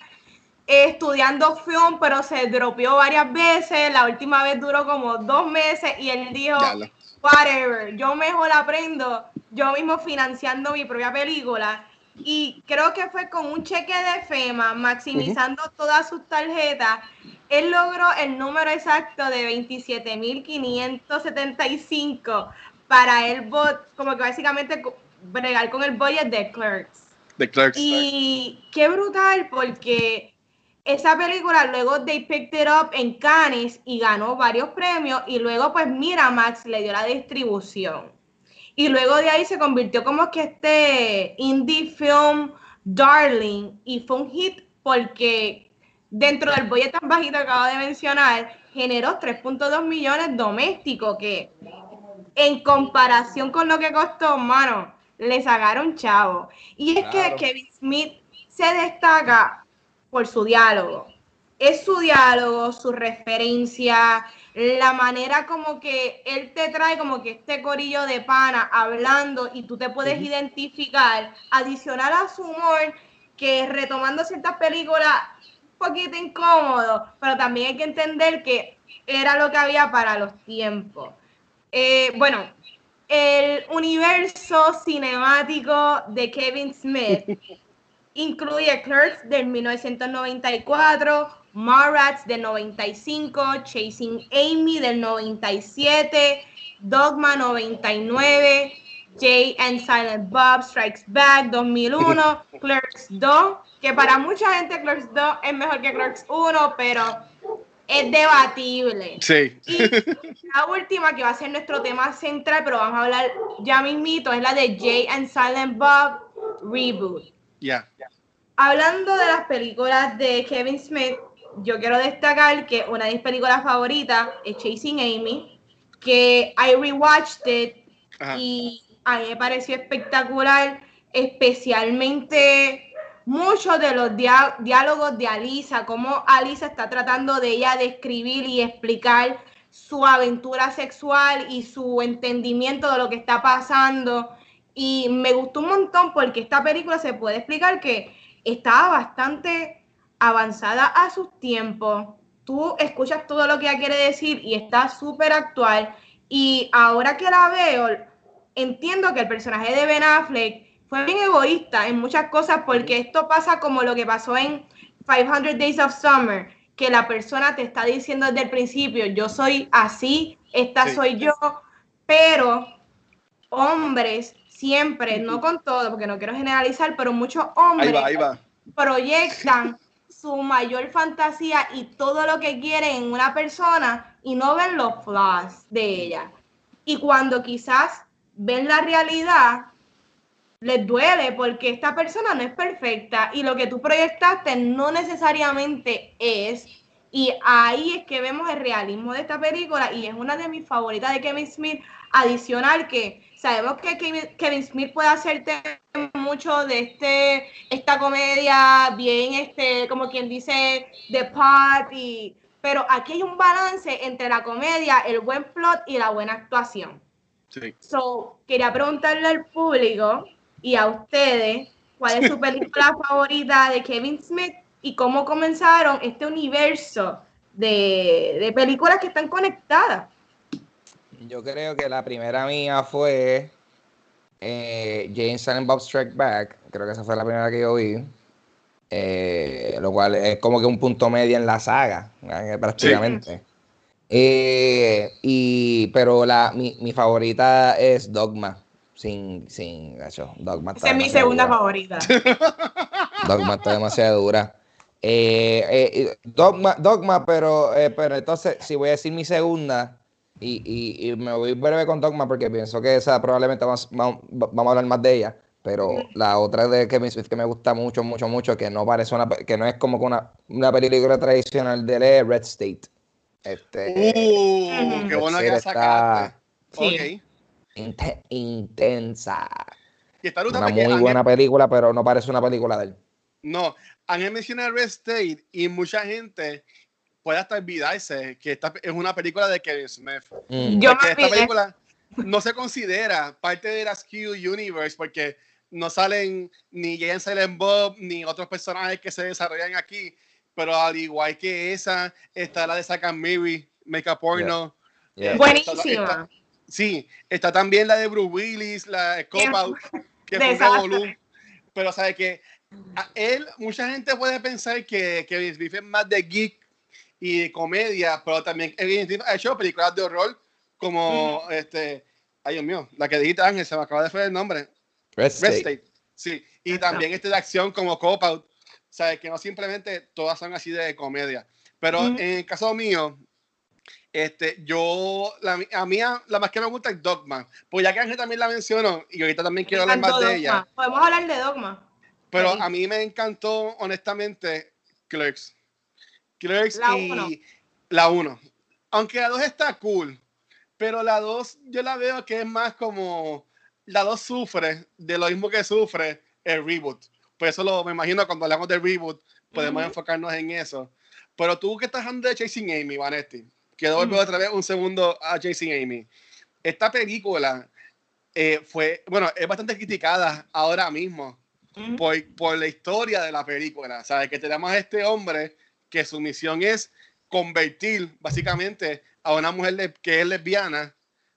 eh, estudiando film, pero se dropeó varias veces. La última vez duró como dos meses y él dijo. Whatever, yo mejor aprendo yo mismo financiando mi propia película. Y creo que fue con un cheque de FEMA, maximizando todas sus tarjetas, él logró el número exacto de 27.575 para el bot, como que básicamente bregar con el budget de Clerks. The Clerks. Y qué brutal porque esa película luego they picked it up en Cannes y ganó varios premios y luego pues Miramax le dio la distribución. Y luego de ahí se convirtió como que este indie film darling y fue un hit porque dentro del budget tan bajito que acabo de mencionar generó 3.2 millones domésticos que en comparación con lo que costó, mano, le sacaron chavo. Y es Claro. que Kevin Smith se destaca por su diálogo. Es su diálogo, su referencia, la manera como que él te trae como que este corillo de pana hablando y tú te puedes identificar, adicional a su humor, que retomando ciertas películas, un poquito incómodo, pero también hay que entender que era lo que había para los tiempos. Eh, bueno, el universo cinemático de Kevin Smith <laughs> incluye Clerks del 1994, Mallrats del 95, Chasing Amy del 97, Dogma 99, Jay and Silent Bob Strikes Back 2001, <laughs> Clerks 2, que para mucha gente Clerks 2 es mejor que Clerks 1, pero es debatible. Sí. Y la última, que va a ser nuestro tema central, pero vamos a hablar ya mismito, es la de Jay and Silent Bob Reboot. Ya. Hablando de las películas de Kevin Smith, yo quiero destacar que una de mis películas favoritas es Chasing Amy, que I rewatched it Ajá. y a mí me pareció espectacular, especialmente muchos de los diálogos de Alisa, cómo Alisa está tratando de ella describir y explicar su aventura sexual y su entendimiento de lo que está pasando. Y me gustó un montón porque esta película se puede explicar que estaba bastante avanzada a sus tiempos. Tú escuchas todo lo que ella quiere decir y está súper actual. Y ahora que la veo, entiendo que el personaje de Ben Affleck fue bien egoísta en muchas cosas porque esto pasa como lo que pasó en 500 Days of Summer, que la persona te está diciendo desde el principio, yo soy así, esta Sí. soy yo, pero hombres siempre, no con todo, porque no quiero generalizar, pero muchos hombres Ahí va, ahí va. proyectan <laughs> su mayor fantasía y todo lo que quieren en una persona y no ven los flaws de ella. Y cuando quizás ven la realidad, les duele porque esta persona no es perfecta y lo que tú proyectaste no necesariamente es. Y ahí es que vemos el realismo de esta película y es una de mis favoritas de Kevin Smith. Adicional que sabemos que Kevin, Smith puede hacerte mucho de este esta comedia bien este como quien dice de party pero aquí hay un balance entre la comedia el buen plot y la buena actuación Sí. So, quería preguntarle al público y a ustedes cuál es su <laughs> película favorita de Kevin Smith y cómo comenzaron este universo de, de películas que están conectadas. Yo creo que la primera mía fue eh, Jane Silent Bob Strike Back. Creo que esa fue la primera que yo vi. Eh, lo cual es como que un punto medio en la saga, eh, prácticamente. Eh, y, pero la, mi, mi favorita es Dogma. Sin, sin, gacho, Dogma Esa es mi segunda dura. favorita. <laughs> Dogma está demasiado dura. Eh, eh, eh, Dogma, Dogma, pero, eh, pero entonces, si voy a decir mi segunda, y, y, y me voy breve con Dogma porque pienso que esa probablemente vamos, vamos, vamos a hablar más de ella. Pero la otra de Kevin Smith que me gusta mucho, mucho, mucho, que no parece una, que no es como que una, una película tradicional de él, es Red State. Este, Uh, qué bueno que la sacaste. Sí. Ok. inte- intensa. Y está Una muy buena película, pero no parece una película de él. No, Ángel menciona Red State y mucha gente puede hasta olvidarse que esta es una película de Kevin Smith. Mm. Yo me esta película no se considera parte de la Q Universe porque no salen ni Jane Silent Bob ni otros personajes que se desarrollan aquí. Pero al igual que esa, está la de and Miri, Make a Porno. Yeah. Eh, Buenísima. está- Sí, está también la de Bruce Willis, la de Cop Qué Out, que fue un. Pero sabe que a él, mucha gente puede pensar que Kevin Smith es más de geek y de comedia, pero también Kevin Smith ha hecho películas de horror como este, ay Dios mío, la que dijiste Ángel, se me acaba de fue el nombre, Red State. State. Sí, y también este de acción como Cop Out, sabe que no simplemente todas son así de comedia. Pero Ujú. en el caso mío, este, yo, la, a mí la más que me gusta es Dogma. Pues ya que Ángel también la mencionó, y ahorita también quiero hablar más encantó de ella, Dogma. Podemos hablar de Dogma. pero Sí. a mí me encantó, honestamente, Clerks. Clerks La y uno. la 1. Aunque la 2 está cool, pero la 2 yo la veo que es más como, la 2 sufre de lo mismo que sufre el reboot. Por eso lo, me imagino cuando hablamos del reboot, podemos enfocarnos en eso. Pero tú que estás hablando de Chasing Amy, Vanetti, quiero volver Ujú. otra vez un segundo a Chasing Amy. Esta película eh, fue, bueno, es bastante criticada ahora mismo por, por la historia de la película. ¿Sabes? Que tenemos a este hombre que su misión es convertir básicamente a una mujer que es lesbiana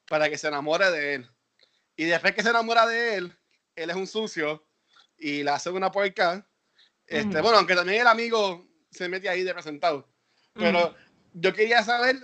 para que se enamore de él. Y después que se enamora de él, él es un sucio y la hace una puerca. Este. Bueno, aunque también el amigo se mete ahí de representado. Pero yo quería saber,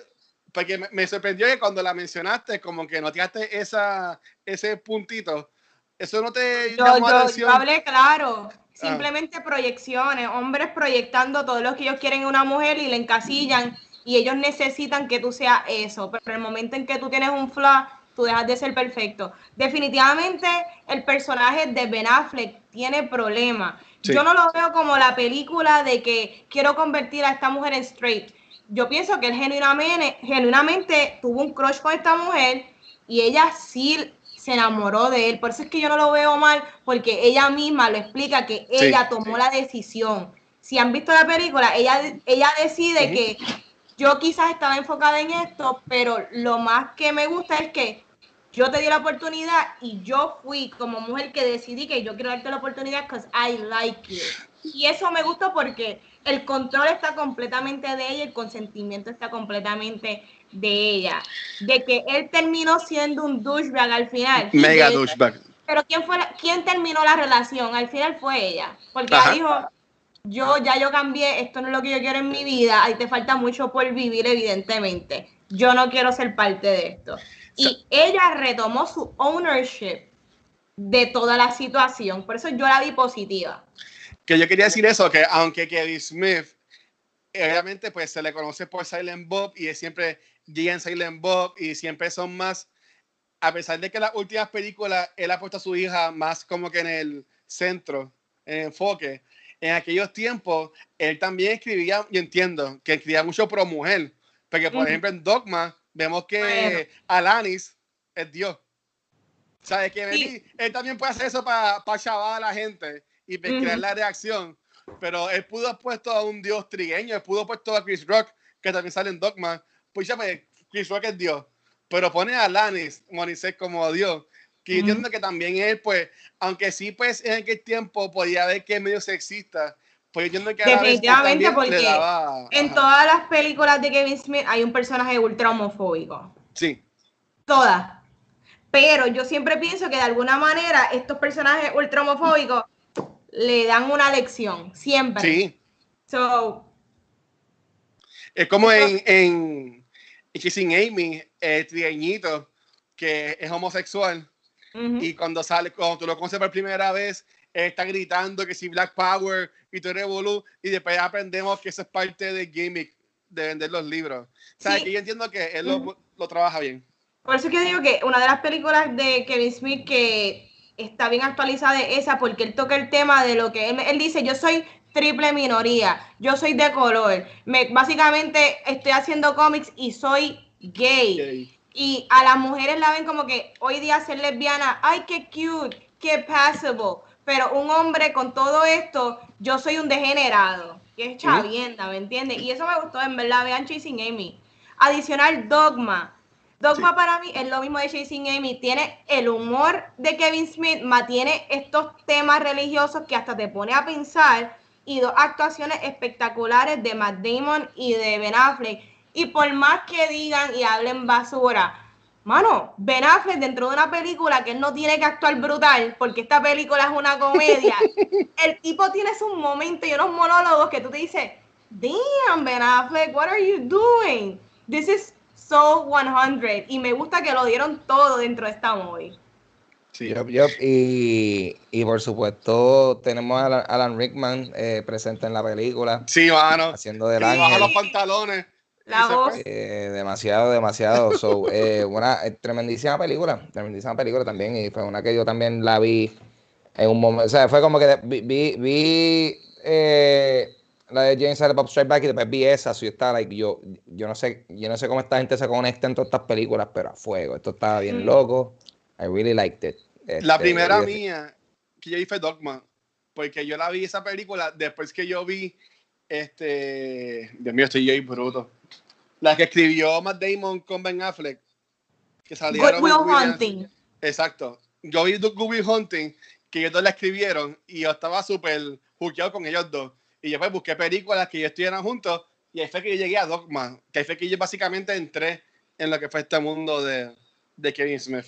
porque me, me sorprendió que cuando la mencionaste, como que notaste esa, ese puntito. Eso no te Yo, llamó la yo- atención. yo hablé claro. Simplemente proyecciones, hombres proyectando todo lo que ellos quieren en una mujer y le encasillan y ellos necesitan que tú seas eso, pero en el momento en que tú tienes un flaw, tú dejas de ser perfecto. Definitivamente el personaje de Ben Affleck tiene problemas. Sí. Yo no lo veo como la película de que quiero convertir a esta mujer en straight. Yo pienso que él genuinamente, genuinamente tuvo un crush con esta mujer y ella sí se enamoró de él. Por eso es que yo no lo veo mal, porque ella misma lo explica que Sí. ella tomó la decisión. Si han visto la película, ella, ella decide que yo quizás estaba enfocada en esto, pero lo más que me gusta es que yo te di la oportunidad y yo fui como mujer que decidí que yo quiero darte la oportunidad because I like you. Y eso me gustó porque el control está completamente de ella, el consentimiento está completamente de ella. De que él terminó siendo un douchebag al final. Mega douchebag. Pero ¿quién, fue la- ¿quién terminó la relación? Al final fue ella. Porque Ajá. ella dijo, yo ya yo cambié, esto no es lo que yo quiero en mi vida, ahí te falta mucho por vivir, evidentemente. Yo no quiero ser parte de esto. Y ella retomó su ownership de toda la situación. Por eso yo la vi positiva. Que yo quería decir eso, que aunque Kevin Smith, obviamente, pues se le conoce por Silent Bob y es siempre llega en Silent Bob y siempre son más, a pesar de que las últimas películas él ha puesto a su hija más como que en el centro, en el enfoque, en aquellos tiempos él también escribía, yo entiendo, que escribía mucho pro mujer, porque por Ujú. ejemplo en Dogma vemos que Bueno. Alanis es Dios. ¿Sabes? Que Sí. maybe él también puede hacer eso para pa chavar a la gente y crear Ujú. la reacción. Pero él pudo haber puesto a un dios trigueño, él pudo haber puesto a Chris Rock, que también sale en Dogma. Pues ya, pues, Chris Rock es Dios. Pero pone a Alanis Morissette como Dios. Que yo Ujú. entiendo que también él, pues, aunque sí, pues, en aquel tiempo podía ver que es medio sexista, pues yo entiendo que Definitivamente, porque daba- En todas las películas de Kevin Smith hay un personaje ultra homofóbico. Sí, Todas. Pero yo siempre pienso que de alguna manera estos personajes ultra homofóbicos le dan una lección. Siempre. sí. So, Es como en, en, Kissing Amy, el trigueñito, que es homosexual. ujú. Y cuando sale, cuando tú lo conoces por primera vez, está gritando que si Black Power y todo revolú, y después aprendemos que eso es parte del gimmick de vender los libros. O sea, Sí. que yo entiendo que él lo, lo trabaja bien. Por eso es que digo que una de las películas de Kevin Smith que está bien actualizada es esa, porque él toca el tema de lo que él, él dice, yo soy triple minoría, yo soy de color, me, básicamente estoy haciendo cómics y soy gay. Y a las mujeres la ven como que hoy día ser lesbiana, ay, qué cute, qué passable. Pero un hombre con todo esto, yo soy un degenerado, que es chavienda, ¿me entiendes? Y eso me gustó, en verdad, vean Chasing Amy. Adicional, Dogma. Dogma Sí. para mí es lo mismo de Chasing Amy. Tiene el humor de Kevin Smith, más tiene estos temas religiosos que hasta te pone a pensar y dos actuaciones espectaculares de Matt Damon y de Ben Affleck. Y por más que digan y hablen basura, mano, Ben Affleck dentro de una película que él no tiene que actuar brutal, porque esta película es una comedia, <laughs> el tipo tiene sus momentos y unos monólogos que tú te dices, damn, Ben Affleck, what are you doing? This is so 100. Y me gusta que lo dieron todo dentro de esta movie. Sí. Yup, yup. Y, y por supuesto tenemos a Alan, Alan Rickman eh, presente en la película, Sí, mano. haciendo del baja ángel. los pantalones. La voz. Eh, demasiado, demasiado. So, <laughs> eh, una eh, tremendísima película, tremendísima película también. Y fue una que yo también la vi en un momento. O sea, fue como que vi, vi, eh, la de James Bob Strike Back y después vi esa. Yo estaba like, yo, yo no sé, yo no sé cómo esta gente se conecta en todas estas películas, pero a fuego. Esto estaba bien Mm. loco. I really liked it. La Este, primera y- mía que yo vi fue Dogma, porque yo la vi esa película después que yo vi, este, Dios mío, estoy yo ahí bruto. La que escribió Matt Damon con Ben Affleck, que salieron. Good Will. Hunting. Exacto. Yo vi Good Will Hunting, que ellos dos la escribieron, y yo estaba súper juqueado con ellos dos. Y yo pues busqué películas que ellos estuvieran juntos, y ahí fue que yo llegué a Dogma, que ahí fue que yo básicamente entré en lo que fue este mundo de, de Kevin Smith.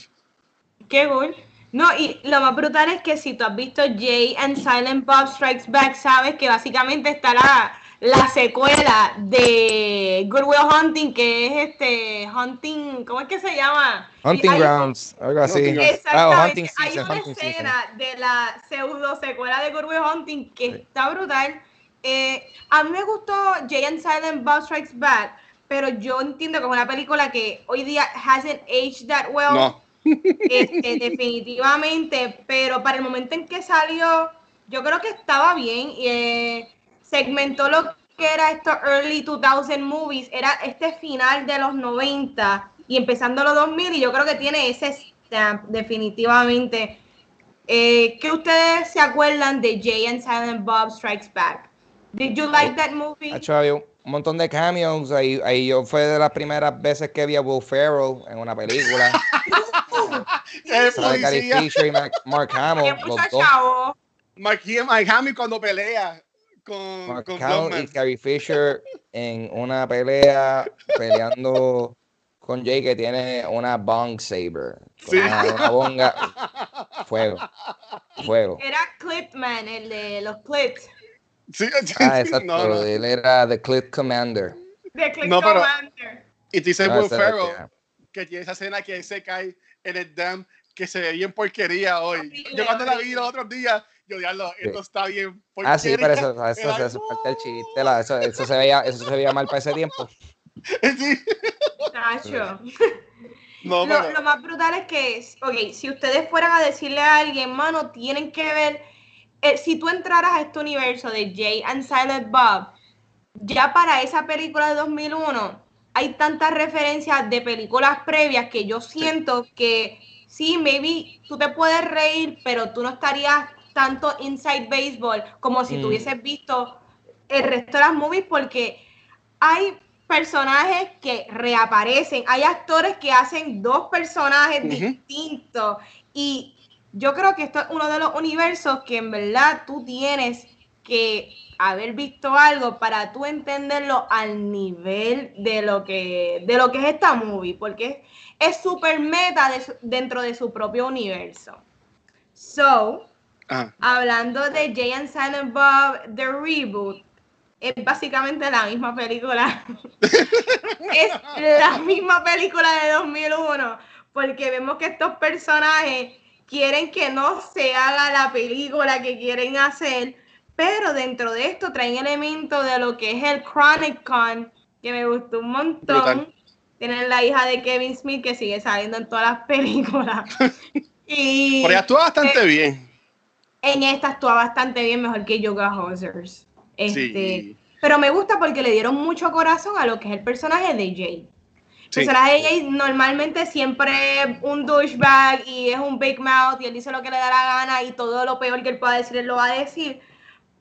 Qué cool. No, y lo más brutal es que si tú has visto Jay and Silent Bob Strikes Back, sabes que básicamente está la, la secuela de Good Will Hunting, que es este Hunting, ¿cómo es que se llama? Hunting hay- Grounds, algo así. Ah, Exactamente. Hunting Hay una Hunting Season. escena de la pseudo secuela de Good Will Hunting que Sí. está brutal. Eh, a mí me gustó Jay and Silent Bob Strikes Back pero yo entiendo que es una película que hoy día hasn't aged that well. No. <laughs> Este, definitivamente, pero para el momento en que salió, yo creo que estaba bien. y eh, segmentó lo que era estos early 2000 movies, era este final de los 90 y empezando los 2000 y yo creo que tiene ese stamp definitivamente. Eh, ¿Qué ustedes se acuerdan de Jay and Silent Bob Strikes Back? Did you like that movie? Ha hecho había un montón de cameos. Ahí, ahí yo fue de las primeras veces que vi a Will Ferrell en una película. <laughs> <laughs> El Sale Carrie policía. Fisher y Mark, Mark Hamill, los dos. chavo. Mark, Mike Hamill cuando pelea con, Mark con Hamill y. Carrie Fisher en una pelea peleando con Jay que tiene una bong saber. Sí. Una, una bonga. Fuego. Fuego. Era Clipman, el de los clips. Sí, <laughs> sí, Ah, exacto. no, no. Él era The Clip Commander. De Clip No, pero- Commander. Y te dice Will Ferrell yeah. que tiene esa escena que se cae en el dam que se ve bien porquería hoy. Yo cuando la vi los otros días, yo diablo, esto está bien porquería. Ah, sí, pero eso, eso, eso, eso es parte del chiste. la- eso, eso se veía, eso se veía mal para ese tiempo. <laughs> Sí. Nacho. No, Lo, lo más brutal es que, ok, si ustedes fueran a decirle a alguien, mano, tienen que ver, eh, si tú entraras a este universo de Jay and Silent Bob, ya para esa película de 2001 hay tantas referencias de películas previas que yo siento que sí, maybe tú te puedes reír, pero tú no estarías tanto inside baseball como si Mm. tú hubieses visto el resto de las movies porque hay personajes que reaparecen, hay actores que hacen dos personajes Ujú. distintos y yo creo que esto es uno de los universos que en verdad tú tienes que haber visto algo para tú entenderlo al nivel de lo que de lo que es esta movie, porque es súper meta de dentro de su propio universo. So, ah, hablando de Jay and Silent Bob, The Reboot, es básicamente la misma película. <laughs> es la misma película de 2001, porque vemos que estos personajes quieren que no se haga la película que quieren hacer, pero dentro de esto traen elementos de lo que es el Chronic Con, que me gustó un montón. Brutal. Tienen la hija de Kevin Smith que sigue saliendo en todas las películas. <laughs> y pero estuvo bastante eh, bien. en esta actúa bastante bien, mejor que Yoga Hosers. Este, Sí. Pero me gusta porque le dieron mucho corazón a lo que es el personaje de Jay. Sí. de Jay normalmente siempre un douchebag y es un big mouth y él dice lo que le da la gana y todo lo peor que él pueda decir, él lo va a decir.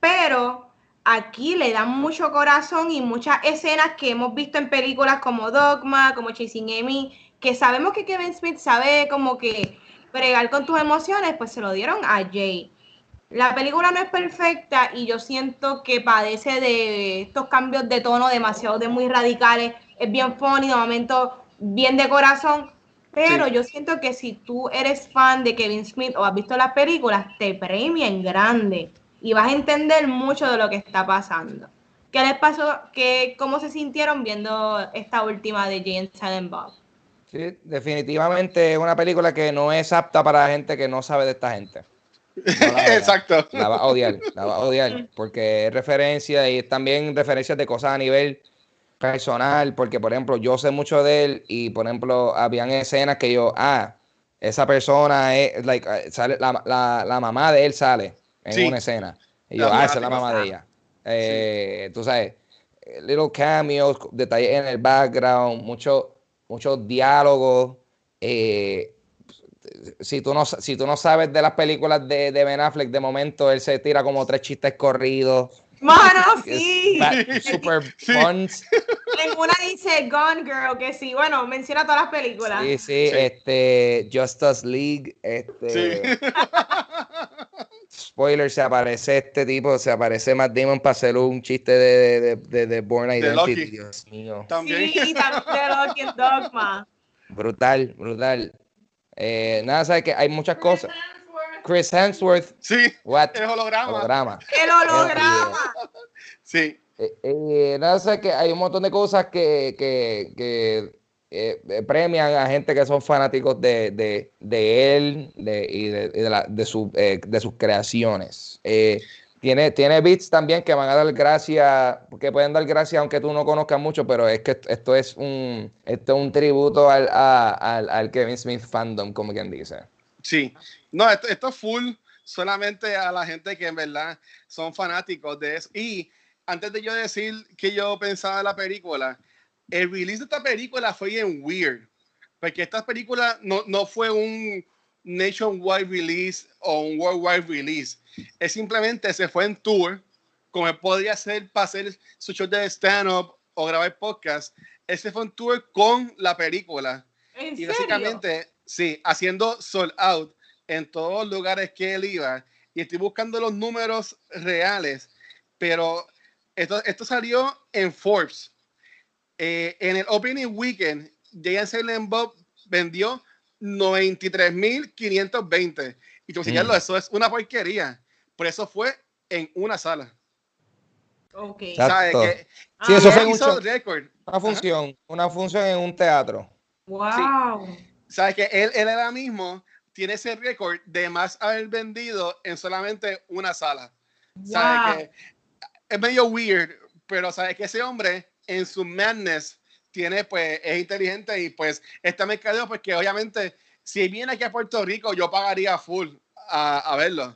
Pero aquí le dan mucho corazón y muchas escenas que hemos visto en películas como Dogma, como Chasing Amy, que sabemos que Kevin Smith sabe como que bregar con tus emociones, pues se lo dieron a Jay. La película no es perfecta y yo siento que padece de estos cambios de tono demasiado de muy radicales. Es bien funny, de momento bien de corazón. Pero Sí. yo siento que si tú eres fan de Kevin Smith o has visto las películas, te premia en grande y vas a entender mucho de lo que está pasando. ¿Qué les pasó? ¿Qué, ¿Cómo se sintieron viendo esta última de Jay and Silent Bob? Sí, definitivamente es una película que no es apta para gente que no sabe de esta gente. No la. <laughs> Exacto. La va a odiar, la va a odiar, porque es referencia y es también referencias de cosas a nivel personal, porque por ejemplo yo sé mucho de él y por ejemplo habían escenas que yo, ah, esa persona es, like, eh, sale, la, la, la mamá de él sale en Sí. una escena. Y yo, La ah, esa es la mamá mamá de ella. Eh, Tú sabes, eh, little cameos, detalles en el background, muchos muchos diálogos. eh, si tú, no, si tú no sabes de las películas de, de Ben Affleck, de momento él se tira como tres chistes corridos. Mano, sí. super Sí. En una dice Gone Girl, que sí, bueno, menciona todas las películas. Sí, sí, Sí. este, Justice League, este, Sí. <laughs> spoiler, se aparece este tipo, se aparece Matt Damon para hacer un chiste de, de, de, de Born De Identity, Loki. Dios mío, También. Sí, también de Loki en Dogma. brutal, brutal. Eh, nada, sabes que hay muchas cosas. Chris Hemsworth, Sí, what? el holograma. Holograma. El holograma. Sí, Eh, eh, nada, sé que hay un montón de cosas que, que, que, eh, eh, premian a gente que son fanáticos de, de, de él de, y de, y de, la- de, su, eh, de sus creaciones. Eh, Tiene, tiene beats también que van a dar gracias, que pueden dar gracias aunque tú no conozcas mucho, pero es que esto es un, esto es un tributo al, a- al, al Kevin Smith fandom, como quien dice. Sí. No, esto, esto es full solamente a la gente que en verdad son fanáticos de eso. Y antes de yo decir que yo pensaba de la película, el release de esta película fue bien weird. Porque esta película no, no fue un nationwide release o un worldwide release. Es simplemente se fue en tour, como él podría hacer para hacer su show de stand-up o grabar podcast. Ese fue un tour con la película. ¿En Y serio? básicamente, sí, haciendo sold out en todos los lugares que él iba. Y estoy buscando los números reales, pero esto, esto salió en Forbes. Eh, en el opening weekend, Jay Silent Bob vendió 93.520. Y tú Mm. eso es una porquería. Por eso fue en una sala. Ok. Exacto. ¿Sabes? Que Sí, eso fue un hizo récord. Una función, una función en un teatro. Wow. sabes que él, él ahora mismo tiene ese récord de más haber vendido en solamente una sala. Wow. que es medio weird, pero sabes que ese hombre en su madness tiene pues es inteligente y pues está mercadeo porque obviamente si viene aquí a Puerto Rico yo pagaría full a, a verlo.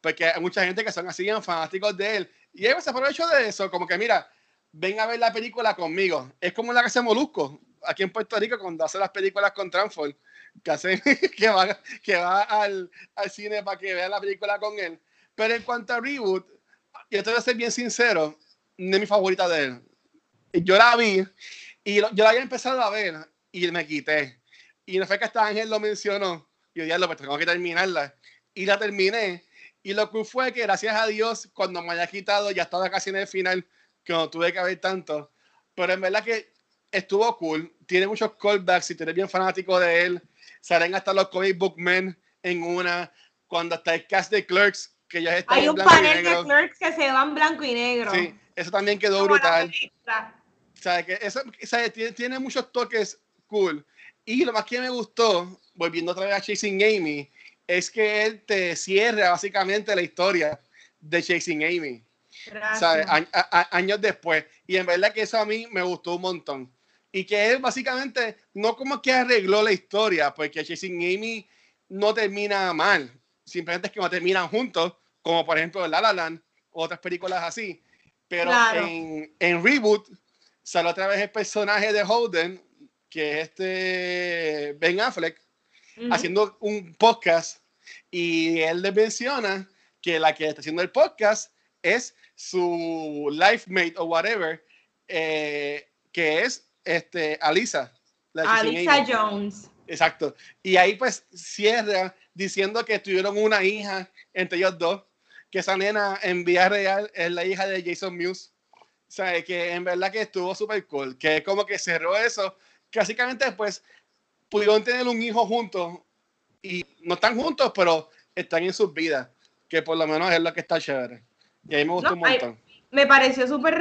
Porque hay mucha gente que son así fanáticos de él. Y él se aprovecha de eso, como que mira, ven a ver la película conmigo. Es como la que hace Molusco aquí en Puerto Rico cuando hace las películas con Transform, que, hace, <laughs> que va, que va al, al cine para que vea la película con él. Pero en cuanto a Reboot, yo te voy a ser bien sincero, no es mi favorita de él. Yo la vi y lo- yo la había empezado a ver y me quité. Y no fue que hasta Ángel lo mencionó. Y yo ya lo pues tengo que terminarla. Y la terminé. Y lo que fue que gracias a Dios, cuando me haya quitado, ya estaba casi en el final, que no tuve que ver tanto. Pero en verdad que estuvo cool. Tiene muchos callbacks. Si tú eres bien fanático de él, salen hasta los comic book men en una. Cuando está el cast de Clerks, que ya está Hay en un blanco y panel de negro. clerks que se va en blanco y negro. Sí, eso también quedó Como brutal. ¿Sabes? Que eso, ¿sabes? Tiene, tiene muchos toques cool. Y lo más que me gustó, volviendo otra vez a Chasing Amy, es que él te cierra básicamente la historia de Chasing Amy. A- a- a- años después. Y en verdad que eso a mí me gustó un montón. Y que él básicamente no como que arregló la historia, porque Chasing Amy no termina mal. Simplemente es que no terminan juntos, como por ejemplo La La Land otras películas así. Pero Claro. en, en Reboot sale otra vez el personaje de Holden, que es este Ben Affleck, Ujú. haciendo un podcast y él le menciona que la que está haciendo el podcast es su life mate o whatever, eh, que es este, Alisa. la. Jones. Exacto. Y ahí pues cierra diciendo que tuvieron una hija entre ellos dos, que esa nena en vida real es la hija de Jason Mewes. O sea, que en verdad que estuvo súper cool, que como que cerró eso, básicamente pues pudieron tener un hijo juntos y no están juntos, pero están en sus vidas, que por lo menos es lo que está chévere. Y ahí me gustó No, un hay- montón. Me pareció súper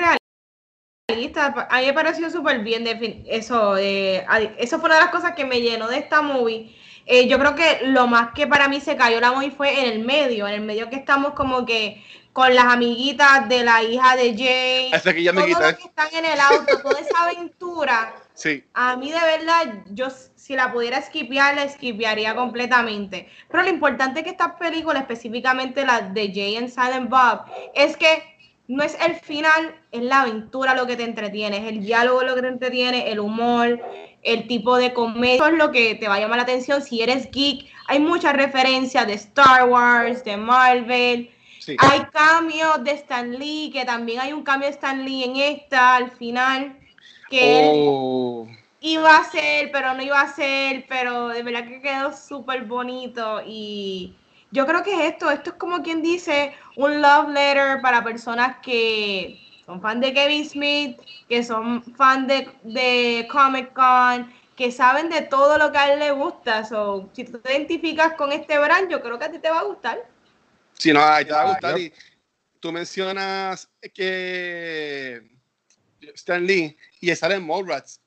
realista. A mí me pareció súper bien. Eso, eh, eso fue una de las cosas que me llenó de esta movie. Eh, yo creo que lo más que para mí se cayó la movie fue en el medio. En el medio que estamos como que con las amiguitas de la hija de Jay. Hasta que ya me todo quité. lo que están en el auto, toda esa <laughs> aventura. Sí, A mí de verdad, yo si la pudiera skipear, la skipearía completamente. Pero lo importante que esta película, específicamente la de Jay and Silent Bob, es que no es el final, es la aventura lo que te entretiene, es el diálogo lo que te entretiene, el humor, el tipo de comedia. Eso es lo que te va a llamar la atención si eres geek. Hay muchas referencias de Star Wars, de Marvel. sí. Hay cambios de Stan Lee, que también hay un cambio de Stan Lee en esta, al final. Que él Oh, iba a ser, pero no iba a ser, pero de verdad que quedó súper bonito y yo creo que es esto, esto es como quien dice un love letter para personas que son fan de Kevin Smith, que son fan de, de Comic Con, que saben de todo lo que a él le gusta, so, si tú te identificas con este brand, yo creo que a ti te va a gustar. Sí, no, te va a Ah, gustar. Y tú mencionas que Stan Lee y sale en Mallrats.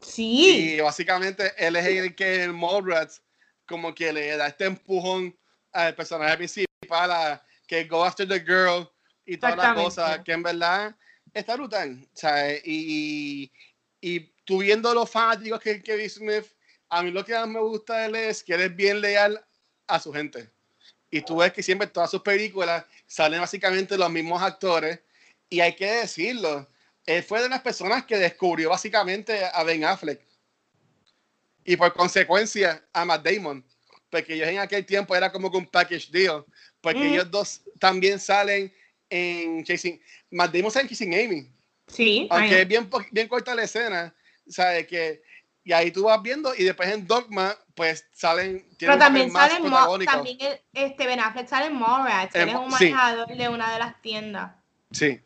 Sí, Y básicamente él es el que en Mallrats como que le da este empujón al personaje principal a que Go After the Girl y toda la Exactamente. cosa, que en verdad está brutal. ¿sabes? Y, y tú viendo los fanáticos que Kevin Smith, a mí lo que más me gusta de él es que él es bien leal a su gente. Y tú ves que siempre en todas sus películas salen básicamente los mismos actores. Y hay que decirlo, él fue de las personas que descubrió básicamente a Ben Affleck. Y por consecuencia a Matt Damon. Porque ellos en aquel tiempo era como que un package deal. Porque Ujú. ellos dos también salen en Chasing. Sale en Chasing Amy. Sí, Aunque es bien, bien corta la escena. ¿Sabes? Que, y ahí tú vas viendo. Y después en Dogma, pues salen. pero también más sale, también el- este Ben Affleck sale en Mallrats, que En él es un sí. manejador de una de las tiendas. Sí.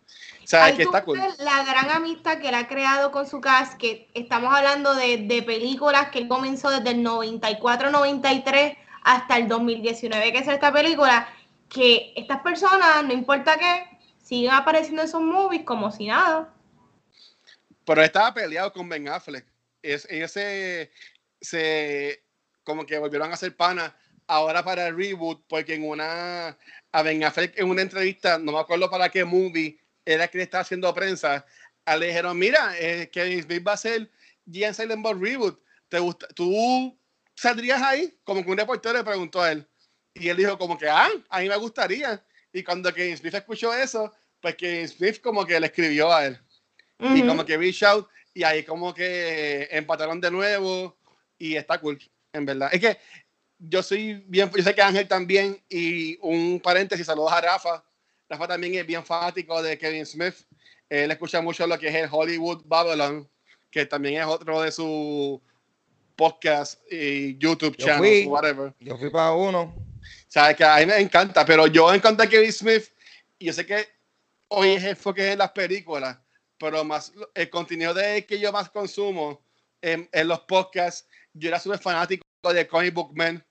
¿Sabes? Ahí Que tú está cool. la gran amistad que él ha creado con su cast, que estamos hablando de, de películas que él comenzó desde el 94-93 hasta el 2019, que es esta película, que estas personas, no importa qué, siguen apareciendo en esos movies como si nada. Pero estaba peleado con Ben Affleck. Es, ellos se, como que volvieron a hacer pana ahora para el reboot, porque en una a Ben Affleck en una entrevista, no me acuerdo para qué movie, era que le estaba haciendo prensa, a él le dijeron, mira, eh, Kevin Smith va a ser Gian Silent Bob reboot. ¿Te gusta? ¿Tú saldrías ahí? Como que un reportero le preguntó a él. Y él dijo como que, ah, a mí me gustaría. Y cuando Kevin Smith escuchó eso, pues Kevin Smith como que le escribió a él y Ujú. como que reach out y ahí como que empataron de nuevo y está cool, en verdad. Es que yo soy bien, yo sé que Ángel también y un paréntesis, saludos a Rafa. Rafa también es bien fanático de Kevin Smith. Él escucha mucho lo que es el Hollywood Babylon, que también es otro de su podcast y YouTube Yo channel, fui. whatever. Yo fui para uno. O sea, que a mí me encanta, pero yo encontré a Kevin Smith y yo sé que hoy es enfoque en las películas, pero más el contenido de él que yo más consumo en, en los podcasts, yo era súper fanático de Comic Book Man.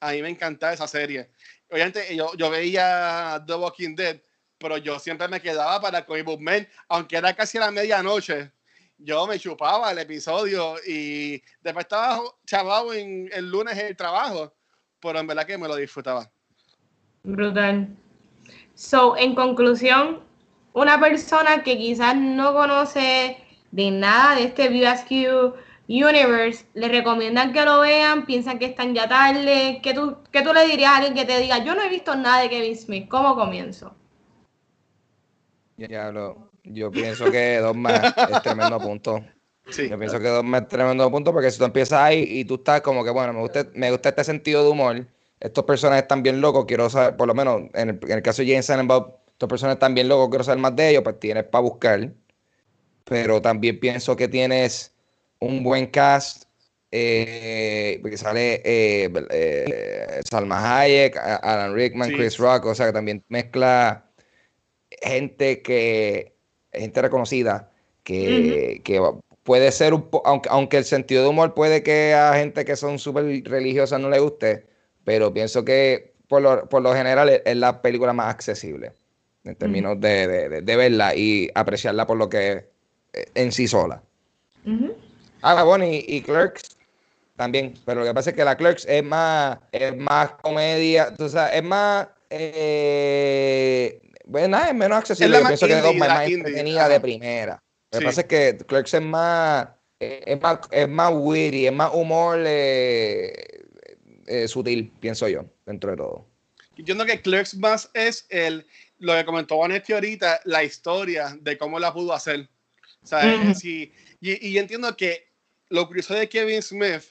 A mí me encantaba esa serie. Obviamente, yo, yo veía The Walking Dead, pero yo siempre me quedaba para Comic Book Man, aunque era casi la medianoche. Yo me chupaba el episodio y después estaba chavado en el lunes el trabajo, pero en verdad que me lo disfrutaba. Brutal. So, en conclusión, una persona que quizás no conoce de nada de este VSQ Universe, le recomiendan que lo vean, piensan que están ya tarde. ¿Qué tú, qué tú le dirías a alguien que te diga, yo no he visto nada de Kevin Smith? ¿Cómo comienzo? Ya lo- yo pienso que Dogma es tremendo punto. Sí. Yo pienso que Dogma es tremendo punto porque si tú empiezas ahí y tú estás como que, bueno, me gusta, me gusta este sentido de humor, estos personajes están bien locos, quiero saber, por lo menos en el, en el caso de James Silent Bob, estos personajes están bien locos, quiero saber más de ellos, pues tienes para buscar. Pero también pienso que tienes un buen cast, eh, porque sale eh, eh, Salma Hayek, Alan Rickman, Sí. Chris Rock, o sea que también mezcla gente que, gente reconocida, que, que puede ser un po- aunque, aunque el sentido de humor puede que a gente que son súper religiosas no le guste, pero pienso que por lo, por lo general es, la película más accesible en términos de, de- de- de verla y apreciarla por lo que es en sí sola. Ah, bueno, y, y Clerks también, pero lo que pasa es que la Clerks es más, es más comedia, tú sabes, es más, eh, bueno, nada, es menos accesible. Es Yo pienso que indie, es la más entretenida de primera. Lo que Sí. pasa es que Clerks es más, es más, es más witty, es más humor eh, eh, sutil, pienso yo, dentro de todo. Yo entiendo que Clerks más es el, lo que comentó Vanetti ahorita, la historia de cómo la pudo hacer. O sea, y, y yo entiendo que lo curioso de Kevin Smith,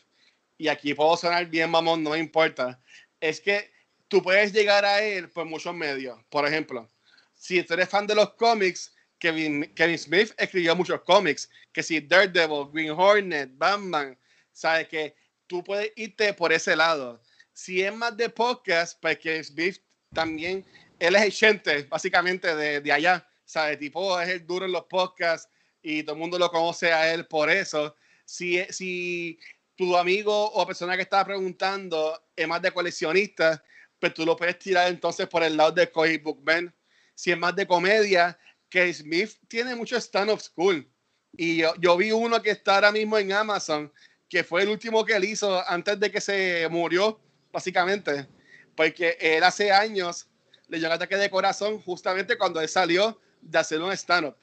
y aquí puedo sonar bien mamón, no me importa, es que tú puedes llegar a él por muchos medios. Por ejemplo, si tú eres fan de los cómics, Kevin, Kevin Smith escribió muchos cómics, que si Daredevil, Green Hornet, Batman, sabes que tú puedes irte por ese lado. Si es más de podcast, pues Kevin Smith también, él es el gente, básicamente, de, de allá, ¿sabes? Tipo, es el duro en los podcasts y todo el mundo lo conoce a él por eso. Si, si tu amigo o persona que estaba preguntando es más de coleccionista, pues tú lo puedes tirar entonces por el lado de Comic Book Man. Si es más de comedia, que Smith tiene mucho stand-up school. Y yo, yo vi uno que está ahora mismo en Amazon, que fue el último que él hizo antes de que se murió, básicamente. Porque él hace años le dio un ataque de corazón justamente cuando él salió de hacer un stand-up.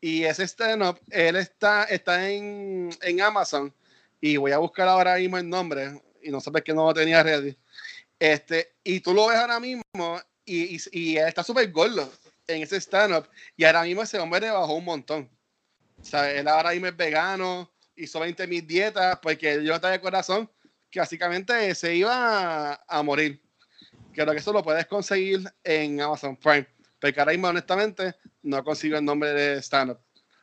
Y ese stand-up, él está, está en, en Amazon. Y voy a buscar ahora mismo el nombre. Y no sabes que no lo tenía ready. Este, y tú lo ves ahora mismo y, y, y él está súper gordo en ese stand-up. Y ahora mismo ese hombre le bajó un montón. O sea, él ahora mismo es vegano, hizo 20 mil dietas porque yo estaba de corazón que básicamente se iba a, a morir. Creo que eso lo puedes conseguir en Amazon Prime. Porque ahora mismo, honestamente, no consigo el nombre de stand-up.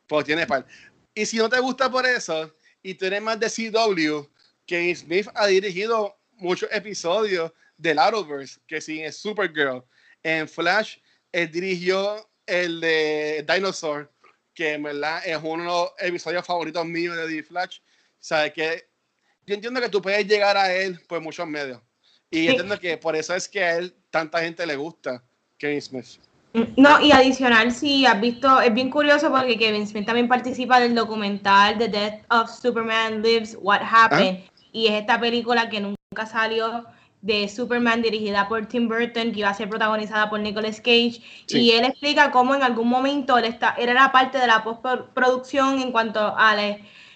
Porque tiene par. Y si no te gusta por eso, y tienes más de CW, Kevin Smith ha dirigido muchos episodios del Arrowverse, que sí es Supergirl. En Flash, él dirigió el de Dinosaur, que en verdad es uno de los episodios favoritos míos de The Flash. Sabes que yo entiendo que tú puedes llegar a él por muchos medios. Y Sí. entiendo que por eso es que a él tanta gente le gusta Kevin Smith. No, y adicional, si has visto, es bien curioso porque Kevin Smith también participa del documental The Death of Superman Lives, What Happened, y es esta película que nunca salió de Superman dirigida por Tim Burton, que iba a ser protagonizada por Nicolas Cage, Sí. y él explica cómo en algún momento él, está, él era parte de la postproducción en cuanto a la.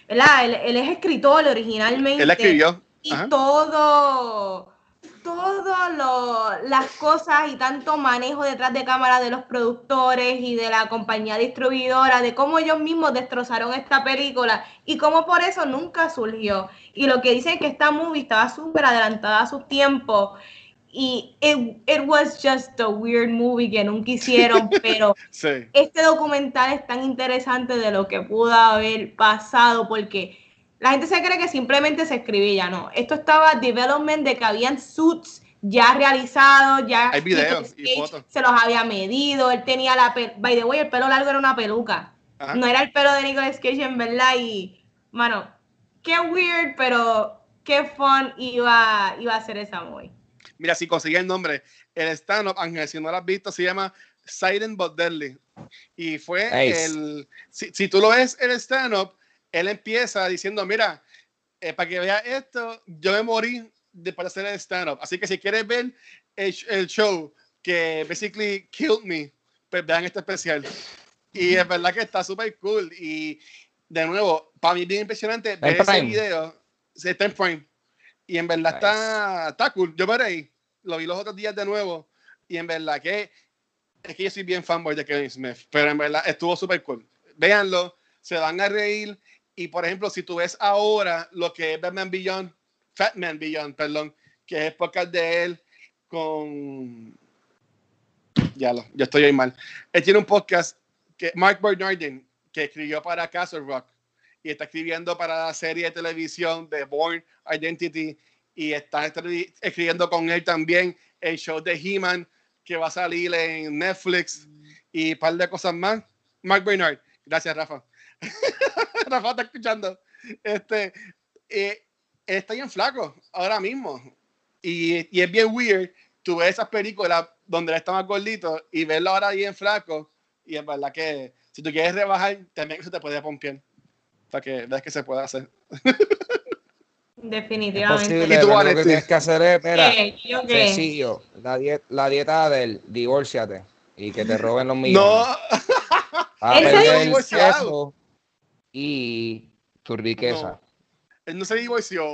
Él, él es escritor originalmente Él escribió. y todo, todo las cosas y tanto manejo detrás de cámara de los productores y de la compañía distribuidora, de cómo ellos mismos destrozaron esta película y cómo por eso nunca surgió. Y lo que dicen es que esta movie estaba súper adelantada a sus tiempos y it, it was just a weird movie que nunca hicieron, <laughs> pero Sí. este documental es tan interesante de lo que pudo haber pasado porque la gente se cree que simplemente se escribía, no. Esto estaba development de que habían suits ya realizados, ya Hay videos y fotos. se los había medido, él tenía la by the way, el pelo largo era una peluca. Ajá. No era el pelo de Nicolas Cage en verdad y mano, qué weird, pero qué fun iba iba a ser esa movie. Mira, si conseguí el nombre, el stand-up, Ángel, si no lo has visto, se llama Silent But Deadly. Y fue Nice. el. Si, si tú lo ves el stand-up, él empieza diciendo: Mira, eh, para que veas esto, yo me morí de, para hacer el stand-up. Así que si quieres ver el, el show que basically killed me, pues vean este especial. Y es verdad que está súper cool. Y de nuevo, para mí es bien impresionante ver ese video. Está en Prime. Y en verdad Nice. está, está cool. Yo me reí. Lo vi los otros días de nuevo. Y en verdad que es que yo soy bien fanboy de Kevin Smith. Pero en verdad estuvo súper cool. Véanlo. Se van a reír. Y por ejemplo, si tú ves ahora lo que es Batman Beyond, Fat Man Beyond, perdón, que es podcast de él con. Ya lo, yo estoy ahí mal. Él tiene un podcast que Mark Bernardin, que escribió para Castle Rock y está escribiendo para la serie de televisión de Born Identity y está escri- escribiendo con él también el show de He-Man que va a salir en Netflix y un par de cosas más. Mark Bernard, gracias Rafa. <laughs> Rafa está escuchando. Este, eh, él está bien flaco ahora mismo y, y es bien weird. Tú ves esas películas donde él está más gordito y verlo ahora bien flaco y es verdad que si tú quieres rebajar también eso te puede pompear para que veas que se puede hacer. <laughs> Definitivamente. ¿Y tú, lo que tienes que hacer es, mira, ¿Qué? ¿Yo qué? sencillo, la, dieta, la dieta del divórciate y que te roben los <laughs> millones. No, Él se divorciado. Y tu riqueza. No. él no se divorció.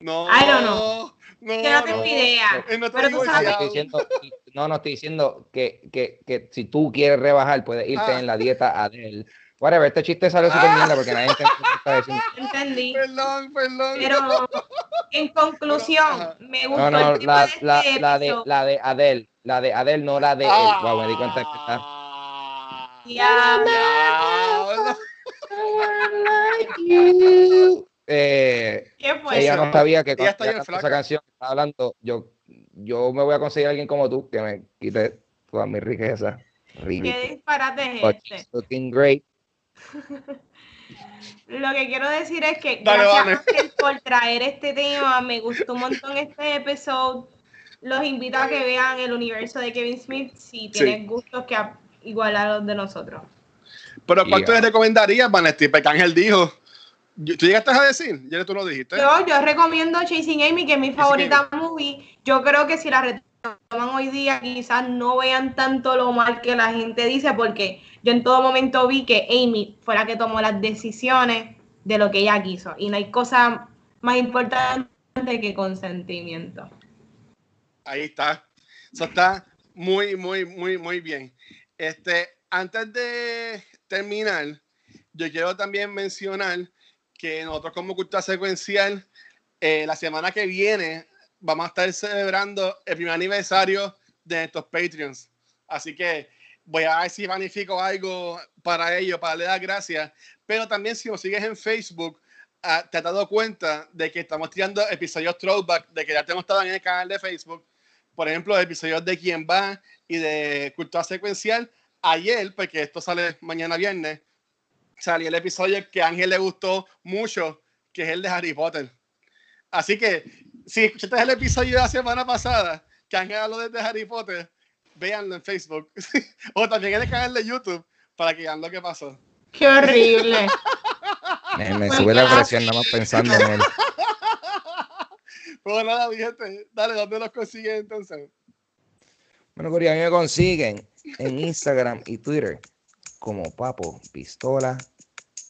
No. I don't know. No, Que no tengo no. idea. Él no está Pero tú No, sabes- estoy diciendo, no, no estoy diciendo que, que, que si tú quieres rebajar, puedes irte Ah. en la dieta Adel. Whatever, este chiste salió súper Ah. mierda porque nadie entendió lo que está diciendo. <laughs> Entendí. Perdón, perdón. Pero en conclusión, Ajá. me gustó No, no, el tipo la, de la, este la de, episodio. la de Adel, la de Adel, no la de él. Wow, me di cuenta que está. Ah. Ya. Diablo. Eh, ¿Qué fue ella eso? no sabía que cuando ella esa canción que estaba hablando, yo, yo me voy a conseguir a alguien como tú que me quite toda mi riqueza. ¿Qué disparate es este? looking great. <laughs> Lo que quiero decir es que Dale, gracias. Ángel, por traer este tema, me gustó un montón este episodio. Los invito a que vean el universo de Kevin Smith si tienen gustos que igual a los de nosotros. Pero ¿cuánto Yeah. le recomendarías, Vanetti? Porque Ángel dijo. ¿Tú llegaste a decir? Ya tú lo dijiste. Yo, yo recomiendo Chasing Amy, que es mi favorita movie. Yo creo que si la toman hoy día quizás no vean tanto lo mal que la gente dice, porque yo en todo momento vi que Amy fue la que tomó las decisiones de lo que ella quiso. Y no hay cosa más importante que consentimiento. Ahí está. Eso está muy, muy, muy, muy bien. Este, antes de terminar, yo quiero también mencionar que nosotros como cultura secuencial, eh, la semana que viene vamos a estar celebrando el primer aniversario de nuestros Patreons. Así que voy a ver si magnifico algo para ellos, para darle las gracias. Pero también si nos sigues en Facebook, ah, te has dado cuenta de que estamos tirando episodios throwback, de que ya tenemos estado en el canal de Facebook. Por ejemplo, episodios de Quién va y de Cultura Secuencial. Ayer, porque esto sale mañana viernes, salió el episodio que a Ángel le gustó mucho, que es el de Harry Potter. Así que, si escuchaste el episodio de la semana pasada, que Ángel habló de Harry Potter, véanlo en Facebook. <laughs> o también en el canal de YouTube, para que vean lo que pasó. Qué horrible. <laughs> Me, me sube la presión nada más pensando en él. <laughs> Pues nada, mi gente, dale, ¿dónde los consiguen entonces? Bueno, Corea, a mí me consiguen en Instagram y Twitter como Papo Pistola.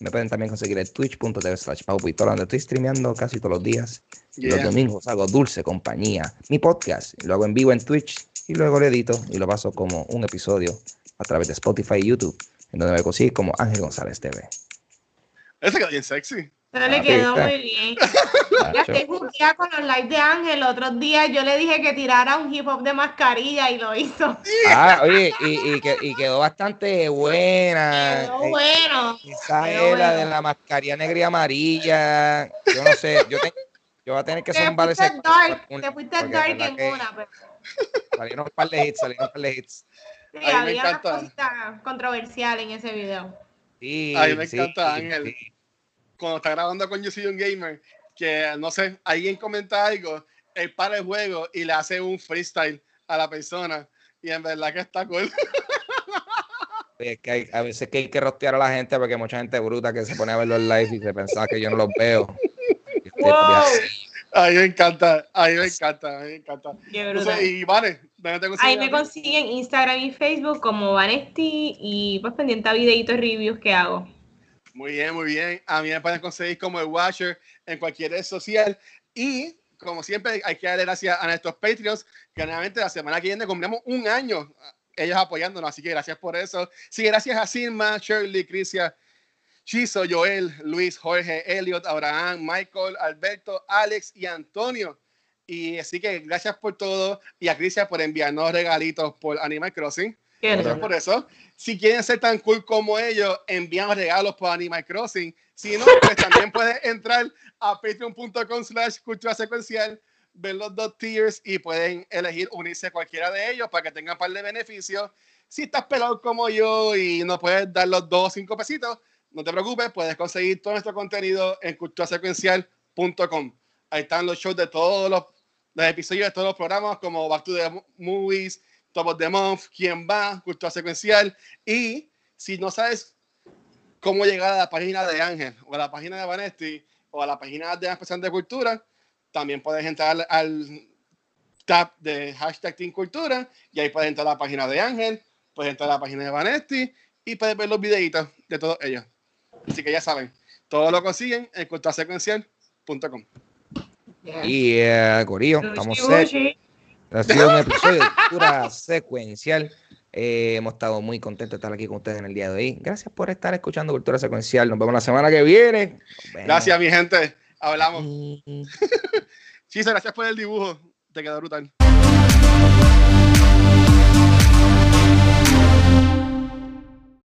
Me pueden también conseguir en twitch.tv slash Papo Pistola, donde estoy streameando casi todos los días. Y Los Yeah. domingos hago Dulce Compañía, mi podcast. Lo hago en vivo en Twitch y luego lo edito y lo paso como un episodio a través de Spotify y YouTube, en donde me consiguen como Ángel González TV. Ese quedó bien sexy. Pero le Ah, quedó muy bien. <laughs> Ya estoy jugueada con los lives de Ángel. Otros días yo le dije que tirara un hip hop de mascarilla y lo hizo. Ah, oye, y, y, que- y quedó bastante buena. Quedó Eh, bueno. Esa Quedó es la de la mascarilla negra y amarilla. Yo no sé, yo, te- yo voy a tener que Te zumbar fuiste ese. dark, un- te fuiste dark verdad en que una. Pero, Salieron un par de hits, salieron un par de hits. sí, había unas encanta. cositas controversiales en ese video. Sí, A mí me sí, encanta, sí, Ángel. sí. Cuando está grabando con Yo Soy un Gamer, que no sé, alguien comenta algo, él para el juego y le hace un freestyle a la persona. Y en verdad que está cool. <laughs> Es que hay- a veces que hay que rostear a la gente porque hay mucha gente bruta que se pone a ver los live y se pensaba que yo no los veo. Wow. A mí me encanta, a mí me encanta, a mí me encanta. Qué Entonces, brutal. y vale, ¿dónde te Ahí me consiguen Instagram y Facebook como Vanesti y pues pendiente a videitos reviews que hago. Muy bien, muy bien. A mí me pueden conseguir como el Watcher en cualquier red social. Y como siempre, hay que darle gracias a nuestros Patreons, que nuevamente la semana que viene cumplimos un año ellos apoyándonos. Así que gracias por eso. Sí, gracias a Silma, Shirley, Crisia, Chizo, Joel, Luis, Jorge, Elliot, Abraham, Michael, Alberto, Alex y Antonio. Y así que gracias por todo. Y a Crisia por enviarnos regalitos por Animal Crossing. Por eso. Si quieren ser tan cool como ellos, envían regalos por Animal Crossing. Si no, <laughs> pues también puedes entrar a patreon.com slash cultura secuencial, ver los dos tiers y pueden elegir unirse a cualquiera de ellos para que tengan un par de beneficios. Si estás pelado como yo y no puedes dar los dos o cinco pesitos, no te preocupes, puedes conseguir todo nuestro contenido en culturasecuencial.com. Ahí están los shows de todos los, los episodios de todos los programas, como Back to the Mo- Movies, Top of the Month, Quién va, Cultura Secuencial. Y si no sabes cómo llegar a la página de Ángel, o a la página de Vanesti, o a la página de la Expresión de Cultura, también puedes entrar al, al tab de hashtag Team Cultura, y ahí puedes entrar a la página de Ángel, puedes entrar a la página de Vanesti, y puedes ver los videitos de todos ellos. Así que ya saben, todo lo consiguen en culturasecuencial.com. Y eh, Corillo, estamos set. Ha sido un episodio de cultura secuencial. Eh, hemos estado muy contentos de estar aquí con ustedes en el día de hoy. Gracias por estar escuchando Cultura Secuencial. Nos vemos la semana que viene. Gracias, mi gente. Hablamos. Mm. <laughs> Chisa, gracias por el dibujo. Te quedó brutal.